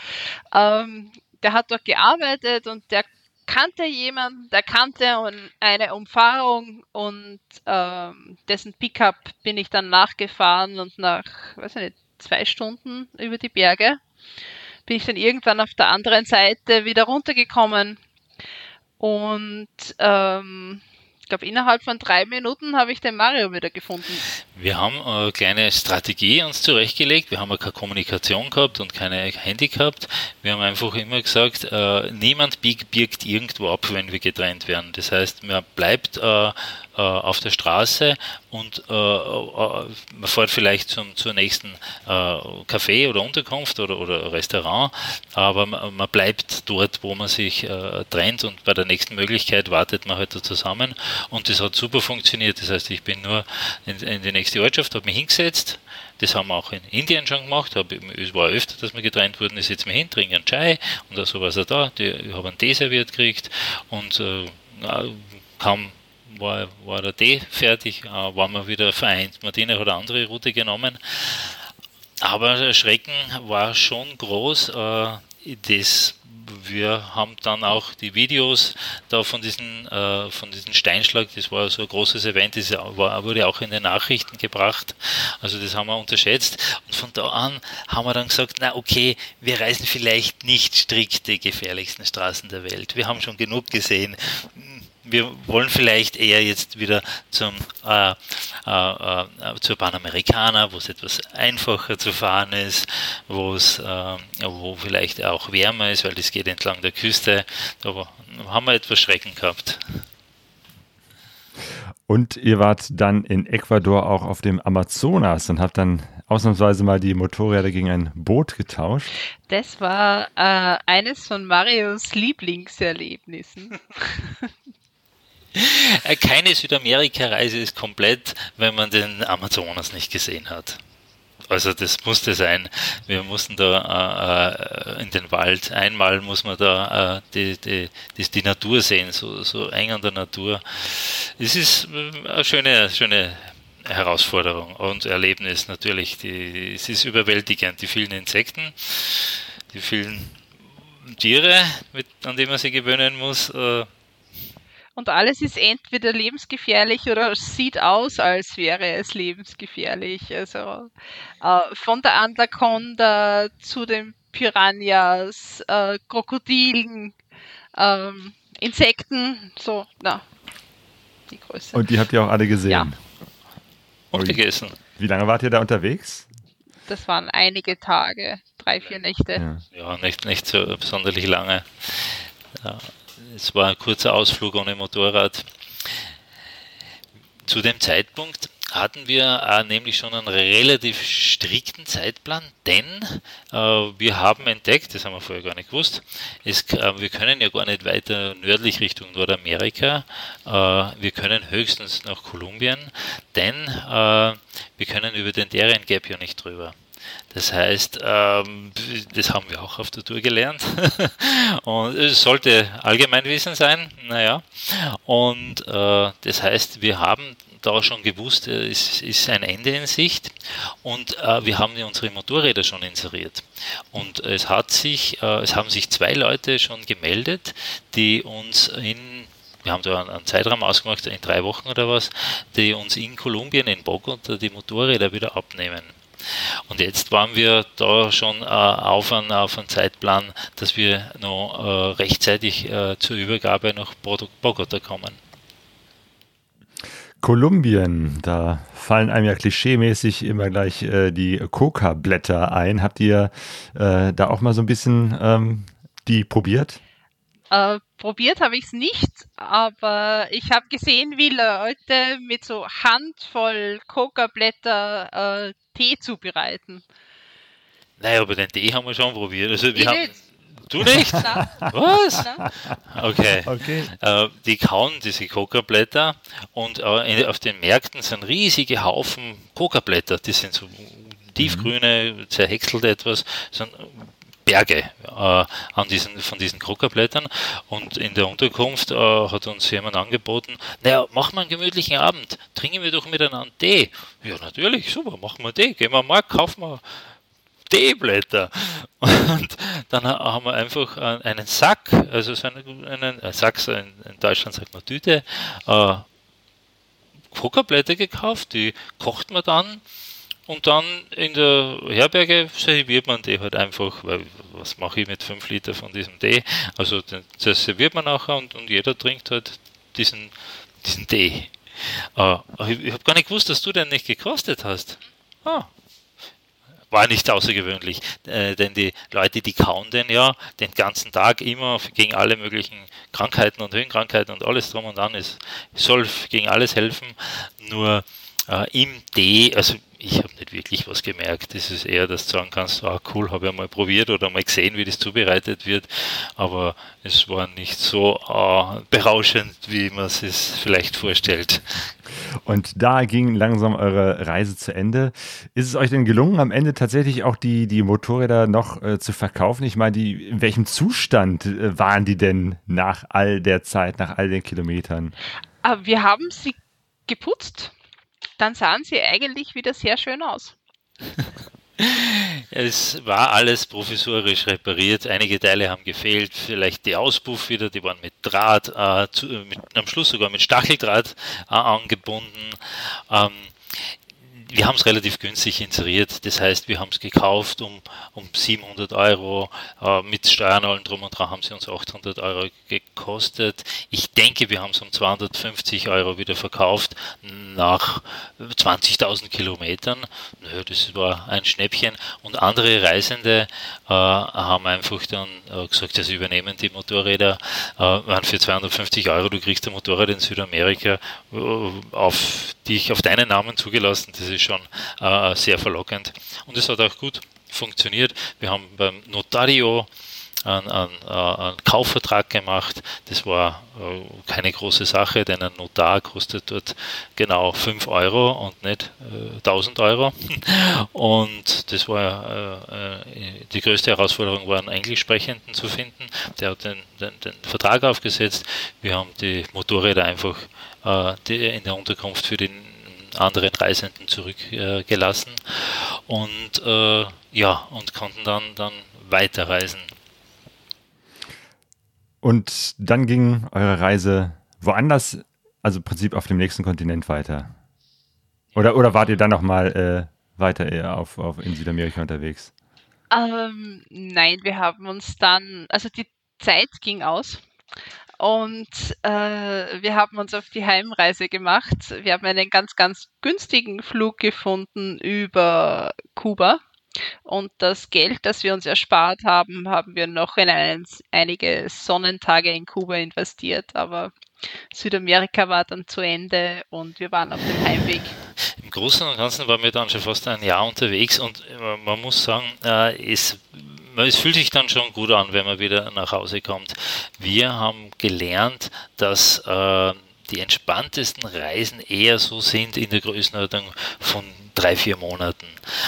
Ähm, der hat dort gearbeitet und der kannte jemanden, der kannte eine Umfahrung und ähm, dessen Pickup bin ich dann nachgefahren und nach, weiß ich nicht, zwei Stunden über die Berge bin ich dann irgendwann auf der anderen Seite wieder runtergekommen und ähm, ich glaube, innerhalb von drei Minuten habe ich den Mario wieder gefunden. Wir haben eine kleine Strategie uns zurechtgelegt. Wir haben ja keine Kommunikation gehabt und keine Handy gehabt. Wir haben einfach immer gesagt, äh, niemand birgt irgendwo ab, wenn wir getrennt werden. Das heißt, man bleibt äh, äh, auf der Straße und äh, äh, man fährt vielleicht zum, zur nächsten äh, Café oder Unterkunft oder, oder Restaurant, aber man, man, bleibt dort, wo man sich äh, trennt und bei der nächsten Möglichkeit wartet man halt da zusammen und das hat super funktioniert. Das heißt, ich bin nur in, in die nächste Ortschaft, habe mich hingesetzt, das haben wir auch in Indien schon gemacht. Es war öfter, dass wir getrennt wurden. Ich setze mich hin, trinke einen Chai und so was er da. Ich habe einen Tee serviert gekriegt und äh, kaum war, war der Tee fertig, äh, waren wir wieder vereint. Martina hat eine andere Route genommen. Aber der Schrecken war schon groß. Äh, das, wir haben dann auch die Videos da von diesem äh, von diesem Steinschlag, das war so ein großes Event, das war, wurde auch in den Nachrichten gebracht. Also das haben wir unterschätzt. Und von da an haben wir dann gesagt, na okay, wir reisen vielleicht nicht strikt die gefährlichsten Straßen der Welt. Wir haben schon genug gesehen wir wollen vielleicht eher jetzt wieder zum, äh, äh, äh, zur Panamericana, wo es etwas einfacher zu fahren ist, wo es, äh, wo vielleicht auch wärmer ist, weil das geht entlang der Küste. Da haben wir etwas Schrecken gehabt. Und ihr wart dann in Ecuador auch auf dem Amazonas und habt dann ausnahmsweise mal die Motorräder gegen ein Boot getauscht. Das war äh, eines von Marios Lieblingserlebnissen. Äh, keine Südamerika-Reise ist komplett, wenn man den Amazonas nicht gesehen hat. Also das musste sein. Wir mussten da äh, in den Wald. Einmal muss man da äh, die, die, die, die, Natur sehen, so, so eng an der Natur. Es ist äh, eine schöne, schöne Herausforderung und Erlebnis natürlich. Die, es ist überwältigend. Die vielen Insekten, die vielen Tiere, mit, an die man sich gewöhnen muss. Äh, und alles ist entweder lebensgefährlich oder sieht aus, als wäre es lebensgefährlich. Also äh, von der Anaconda zu den Piranhas, äh, Krokodilen, ähm, Insekten, so, na, die Größe. Und die habt ihr auch alle gesehen? Ja. Und gegessen. Wie lange wart ihr da unterwegs? Das waren einige Tage, drei, vier Nächte. Ja, ja nicht, nicht so besonders lange. Ja, es war ein kurzer Ausflug ohne Motorrad. Zu dem Zeitpunkt hatten wir äh, nämlich schon einen relativ strikten Zeitplan, denn äh, wir haben entdeckt, das haben wir vorher gar nicht gewusst, es, äh, wir können ja gar nicht weiter nördlich Richtung Nordamerika, äh, wir können höchstens nach Kolumbien, denn äh, wir können über den Darien Gap ja nicht drüber. Das heißt, ähm, das haben wir auch auf der Tour gelernt. und es sollte Allgemeinwissen sein, naja. Und äh, das heißt, wir haben da schon gewusst, äh, es ist ein Ende in Sicht und äh, wir haben unsere Motorräder schon inseriert. Und es hat sich, äh, es haben sich zwei Leute schon gemeldet, die uns in wir haben da einen Zeitraum ausgemacht, in drei Wochen oder was, die uns in Kolumbien, in Bogota, die Motorräder wieder abnehmen. Und jetzt waren wir da schon äh, auf, einen, auf einen Zeitplan, dass wir noch äh, rechtzeitig äh, zur Übergabe nach Bogota kommen. Kolumbien, da fallen einem ja klischeemäßig immer gleich äh, die Coca-Blätter ein. Habt ihr äh, da auch mal so ein bisschen ähm, die probiert? Probiert habe ich es nicht, aber ich habe gesehen, wie Leute mit so Handvoll Coca-Blätter äh, Tee zubereiten. Naja, aber den Tee haben wir schon probiert. Also wir Ich haben, nicht. du nicht? Was? Okay. Okay. Äh, die kauen diese Coca-Blätter und äh, in, auf den Märkten sind riesige Haufen Coca-Blätter. Die sind so tiefgrüne, zerhäckselt etwas, sind Berge äh, an diesen, von diesen Coca-Blättern. Und in der Unterkunft äh, hat uns jemand angeboten, naja, machen wir einen gemütlichen Abend, trinken wir doch miteinander Tee. Ja, natürlich, super, machen wir Tee. Gehen wir Markt, kaufen wir Teeblätter. Und dann ha- haben wir einfach einen Sack, also so einen, einen äh, Sack, so in, in Deutschland sagt man Tüte, äh, Coca-Blätter gekauft, die kocht man dann und dann in der Herberge serviert man die halt einfach, weil was mache ich mit 5 Liter von diesem Tee? Also das serviert man nachher und, und jeder trinkt halt diesen, diesen Tee. Äh, ich ich habe gar nicht gewusst, dass du den nicht gekostet hast. Ah, war nicht außergewöhnlich, äh, denn die Leute, die kauen den ja den ganzen Tag immer gegen alle möglichen Krankheiten und Höhenkrankheiten und alles drum und dran. Es soll gegen alles helfen, nur äh, im Tee, also ich habe nicht wirklich was gemerkt. Das ist eher, dass du sagen kannst, ah cool, habe ich mal probiert oder mal gesehen, wie das zubereitet wird, aber es war nicht so äh, berauschend, wie man es sich vielleicht vorstellt. Und da ging langsam eure Reise zu Ende. Ist es euch denn gelungen, am Ende tatsächlich auch die, die Motorräder noch äh, zu verkaufen? Ich meine, die, in welchem Zustand äh, waren die denn nach all der Zeit, nach all den Kilometern? Aber wir haben sie geputzt. Dann sahen sie eigentlich wieder sehr schön aus. Es war alles provisorisch repariert. Einige Teile haben gefehlt. Vielleicht die Auspuff wieder, die waren mit Draht, äh, zu, mit, am Schluss sogar mit Stacheldraht äh, angebunden. Ähm, wir haben es relativ günstig inseriert. Das heißt, wir haben es gekauft um, um 700 Euro. Äh, mit Steuern allem drum und dran haben sie uns 800 Euro gekostet. Ich denke, wir haben es um 250 Euro wieder verkauft nach 20.000 Kilometern. Nö, das war ein Schnäppchen. Und andere Reisende äh, haben einfach dann äh, gesagt, sie übernehmen die Motorräder äh, waren für 250 Euro. Du kriegst ein Motorrad in Südamerika äh, auf dich, auf deinen Namen zugelassen. Das ist schon äh, sehr verlockend. Und es hat auch gut funktioniert. Wir haben beim Notario einen, einen, äh, einen Kaufvertrag gemacht. Das war äh, keine große Sache, denn ein Notar kostet dort genau 5 Euro und nicht äh, 1000 Euro. Und das war äh, äh, die größte Herausforderung, war einen Englischsprechenden zu finden. Der hat den, den, den Vertrag aufgesetzt. Wir haben die Motorräder einfach in der Unterkunft für den anderen Reisenden zurückgelassen und äh, ja und konnten dann dann weiterreisen. Und dann ging eure Reise woanders, also im Prinzip auf dem nächsten Kontinent weiter. Oder, oder wart ihr dann nochmal äh, weiter eher auf, auf in Südamerika unterwegs? Ähm, nein, wir haben uns dann, also die Zeit ging aus und äh, wir haben uns auf die Heimreise gemacht. Wir haben einen ganz, ganz günstigen Flug gefunden über Kuba. Und das Geld, das wir uns erspart haben, haben wir noch in einen, einige Sonnentage in Kuba investiert. Aber Südamerika war dann zu Ende und wir waren auf dem Heimweg. Im Großen und Ganzen waren wir dann schon fast ein Jahr unterwegs und äh, man muss sagen, äh, es, es fühlt sich dann schon gut an, wenn man wieder nach Hause kommt. Wir haben gelernt, dass äh, die entspanntesten Reisen eher so sind in der Größenordnung von drei, vier Monaten.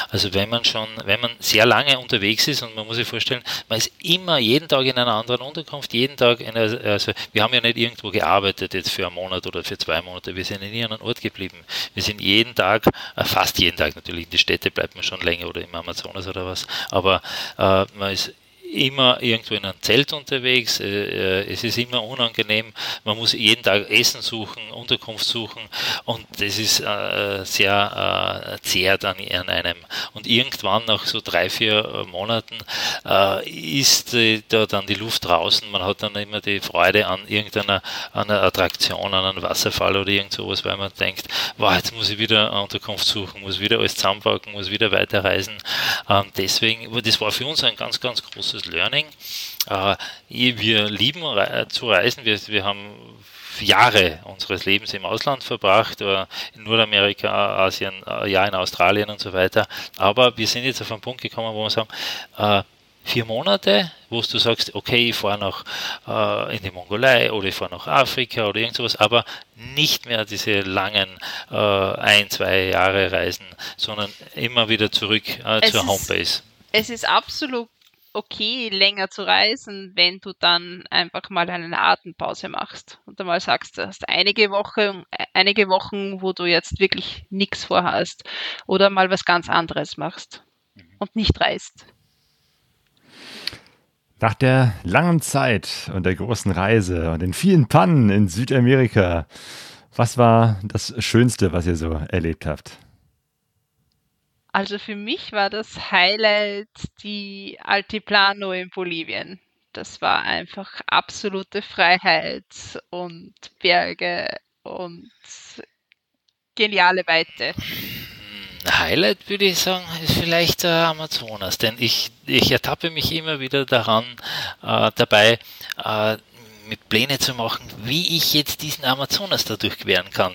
Also wenn man schon, wenn man sehr lange unterwegs ist und man muss sich vorstellen, man ist immer jeden Tag in einer anderen Unterkunft, jeden Tag in also wir haben ja nicht irgendwo gearbeitet jetzt für einen Monat oder für zwei Monate, wir sind in irgendeinem Ort geblieben. Wir sind jeden Tag, äh, fast jeden Tag natürlich, in die Städte bleibt man schon länger oder im Amazonas oder was, aber äh, man ist immer irgendwo in einem Zelt unterwegs. Äh, es ist immer unangenehm. Man muss jeden Tag Essen suchen, Unterkunft suchen und das ist äh, sehr äh, zehrt an, einem. Und irgendwann nach so drei, vier Monaten äh, ist äh, da dann die Luft draußen. Man hat dann immer die Freude an irgendeiner einer Attraktion, an einem Wasserfall oder irgend sowas, weil man denkt, wow, jetzt muss ich wieder Unterkunft suchen, muss wieder alles zusammenpacken, muss wieder weiterreisen. Ähm, deswegen, das war für uns ein ganz, ganz großes großes Learning. Äh, wir lieben zu reisen. Wir, wir haben Jahre unseres Lebens im Ausland verbracht, in Nordamerika, Asien, ja in Australien und so weiter. Aber wir sind jetzt auf einen Punkt gekommen, wo wir sagen, vier Monate, wo du sagst, okay, ich fahre noch äh, in die Mongolei oder ich fahre nach Afrika oder irgend sowas, aber nicht mehr diese langen äh, ein, zwei Jahre Reisen, sondern immer wieder zurück äh, zur Homebase. Es ist absolut okay, länger zu reisen, wenn du dann einfach mal eine Atempause machst und einmal sagst, du hast einige Wochen, einige Wochen, wo du jetzt wirklich nichts vorhast oder mal was ganz anderes machst mhm. und nicht reist. Nach der langen Zeit und der großen Reise und den vielen Pannen in Südamerika, was war das Schönste, was ihr so erlebt habt? Also für mich war das Highlight die Altiplano in Bolivien. Das war einfach absolute Freiheit und Berge und geniale Weite. Highlight würde ich sagen, ist vielleicht äh, Amazonas, denn ich, ich ertappe mich immer wieder daran, äh, dabei, äh, mit Pläne zu machen, wie ich jetzt diesen Amazonas da durchqueren kann.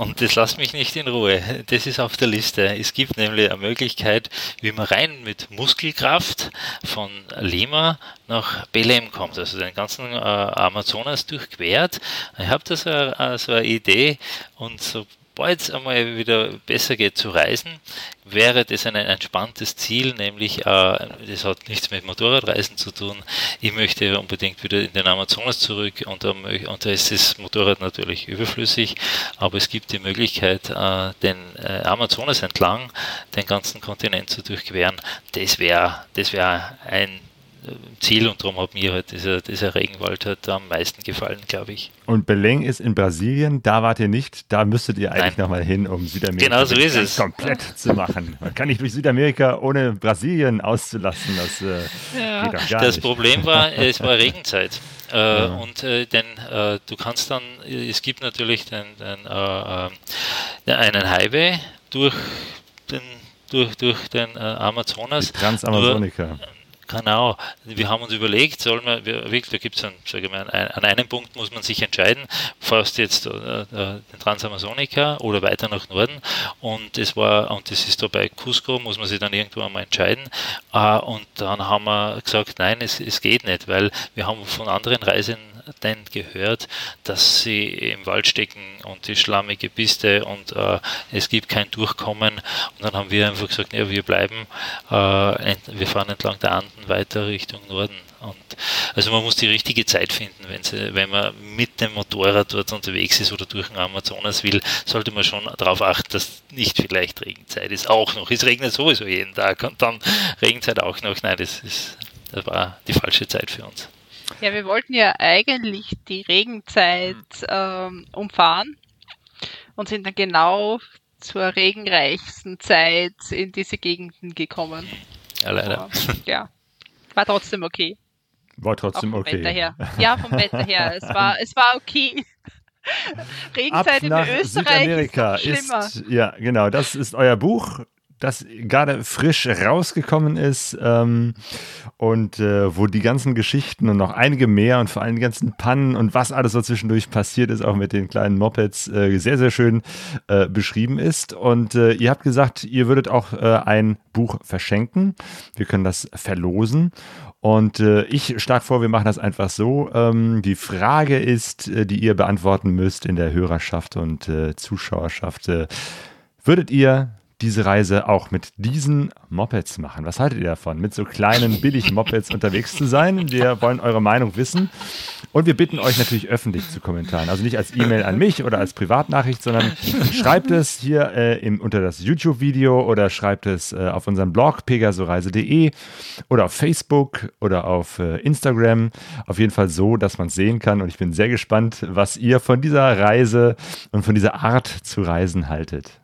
Und das lässt mich nicht in Ruhe. Das ist auf der Liste. Es gibt nämlich eine Möglichkeit, wie man rein mit Muskelkraft von Lima nach Belém kommt, also den ganzen äh, Amazonas durchquert. Ich habe da so, äh, so eine Idee und so es einmal wieder besser geht zu reisen, wäre das ein entspanntes Ziel, nämlich, äh, das hat nichts mit Motorradreisen zu tun. Ich möchte unbedingt wieder in den Amazonas zurück und, ähm, und da ist das Motorrad natürlich überflüssig, aber es gibt die Möglichkeit, äh, den äh, Amazonas entlang den ganzen Kontinent zu durchqueren. Das wäre das wär ein Ziel und darum hat mir halt dieser, dieser Regenwald halt am meisten gefallen, glaube ich. Und Belém ist in Brasilien, da wart ihr nicht, da müsstet ihr eigentlich nochmal hin, um Südamerika genau so ist es. komplett zu machen. Man kann nicht durch Südamerika ohne Brasilien auszulassen, das äh, ja, geht doch gar Das nicht. Problem war, es war Regenzeit. Äh, ja. Und äh, denn äh, du kannst dann, es gibt natürlich den, den, äh, äh, einen Highway durch den, durch, durch den Amazonas. Die. Nur, Genau, wir haben uns überlegt, soll man, wirklich, da gibt es an, an einem Punkt muss man sich entscheiden, fast jetzt äh, äh, den Transamazonica oder weiter nach Norden. Und es war, und das ist da bei Cusco, muss man sich dann irgendwo einmal entscheiden. Äh, und dann haben wir gesagt, nein, es, es geht nicht, weil wir haben von anderen Reisen denn gehört, dass sie im Wald stecken und die schlammige Piste und äh, es gibt kein Durchkommen. Und dann haben wir einfach gesagt, ja, wir bleiben, äh, wir fahren entlang der Anden weiter Richtung Norden. Und also man muss die richtige Zeit finden, wenn, sie, wenn man mit dem Motorrad dort unterwegs ist oder durch den Amazonas will, sollte man schon darauf achten, dass nicht vielleicht Regenzeit ist. Auch noch. Es regnet sowieso jeden Tag und dann Regenzeit auch noch. Nein, das, ist, das war die falsche Zeit für uns. Ja, wir wollten ja eigentlich die Regenzeit ähm, umfahren und sind dann genau zur regenreichsten Zeit in diese Gegenden gekommen. Ja, leider. Aber, ja, war trotzdem okay. War trotzdem okay. Wetter her. Ja, vom Wetter her. Es war, es war okay. Regenzeit in Österreich Südamerika ist schlimmer. Ist, ja, genau. Das ist euer Buch das gerade frisch rausgekommen ist ähm, und äh, wo die ganzen Geschichten und noch einige mehr und vor allem die ganzen Pannen und was alles so zwischendurch passiert ist, auch mit den kleinen Mopeds, äh, sehr, sehr schön äh, beschrieben ist. Und äh, ihr habt gesagt, ihr würdet auch äh, ein Buch verschenken. Wir können das verlosen. Und äh, ich schlage vor, wir machen das einfach so. Ähm, die Frage ist, äh, die ihr beantworten müsst in der Hörerschaft und äh, Zuschauerschaft. Äh, würdet ihr diese Reise auch mit diesen Mopeds machen. Was haltet ihr davon, mit so kleinen, billigen Mopeds unterwegs zu sein? Wir wollen eure Meinung wissen. Und wir bitten euch natürlich öffentlich zu kommentieren. Also nicht als E-Mail an mich oder als Privatnachricht, sondern schreibt es hier äh, im, unter das YouTube-Video oder schreibt es äh, auf unserem Blog pegasoreise.de oder auf Facebook oder auf äh, Instagram. Auf jeden Fall so, dass man es sehen kann. Und ich bin sehr gespannt, was ihr von dieser Reise und von dieser Art zu reisen haltet.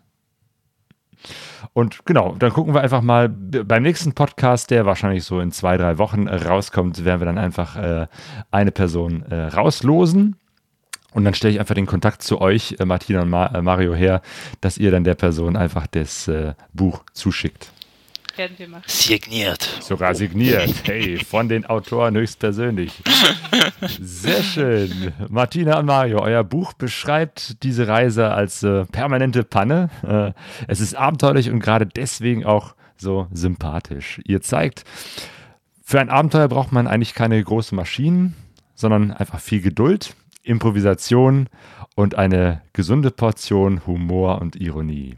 Und genau, dann gucken wir einfach mal beim nächsten Podcast, der wahrscheinlich so in zwei, drei Wochen äh, rauskommt, werden wir dann einfach äh, eine Person äh, rauslosen. Und dann stelle ich einfach den Kontakt zu euch, äh, Martina und Ma äh, Mario, her, dass ihr dann der Person einfach das äh, Buch zuschickt. Werden wir machen. Signiert. Sogar signiert. Hey, von den Autoren höchstpersönlich. Sehr schön. Martina und Mario, euer Buch beschreibt diese Reise als äh, permanente Panne. Äh, es ist abenteuerlich und gerade deswegen auch so sympathisch. Ihr zeigt, für ein Abenteuer braucht man eigentlich keine großen Maschinen, sondern einfach viel Geduld, Improvisation und eine gesunde Portion Humor und Ironie.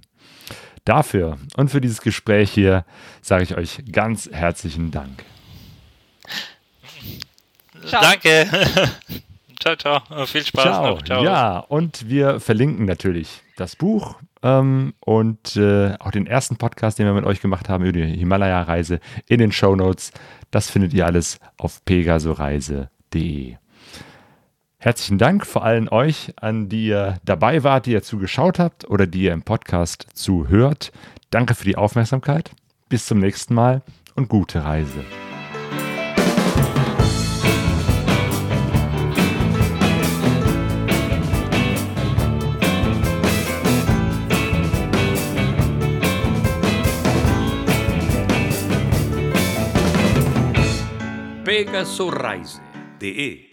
Dafür und für dieses Gespräch hier sage ich euch ganz herzlichen Dank. Ciao. Danke. ciao, ciao. Viel Spaß Ciao. noch. Ciao. Ja, und wir verlinken natürlich das Buch ähm, und äh, auch den ersten Podcast, den wir mit euch gemacht haben über die Himalaya-Reise in den Show Notes. Das findet ihr alles auf pegasoreise.de. Herzlichen Dank vor allen euch, an die ihr dabei wart, die ihr zugeschaut habt oder die ihr im Podcast zuhört. Danke für die Aufmerksamkeit. Bis zum nächsten Mal und gute Reise. pegasoreise.de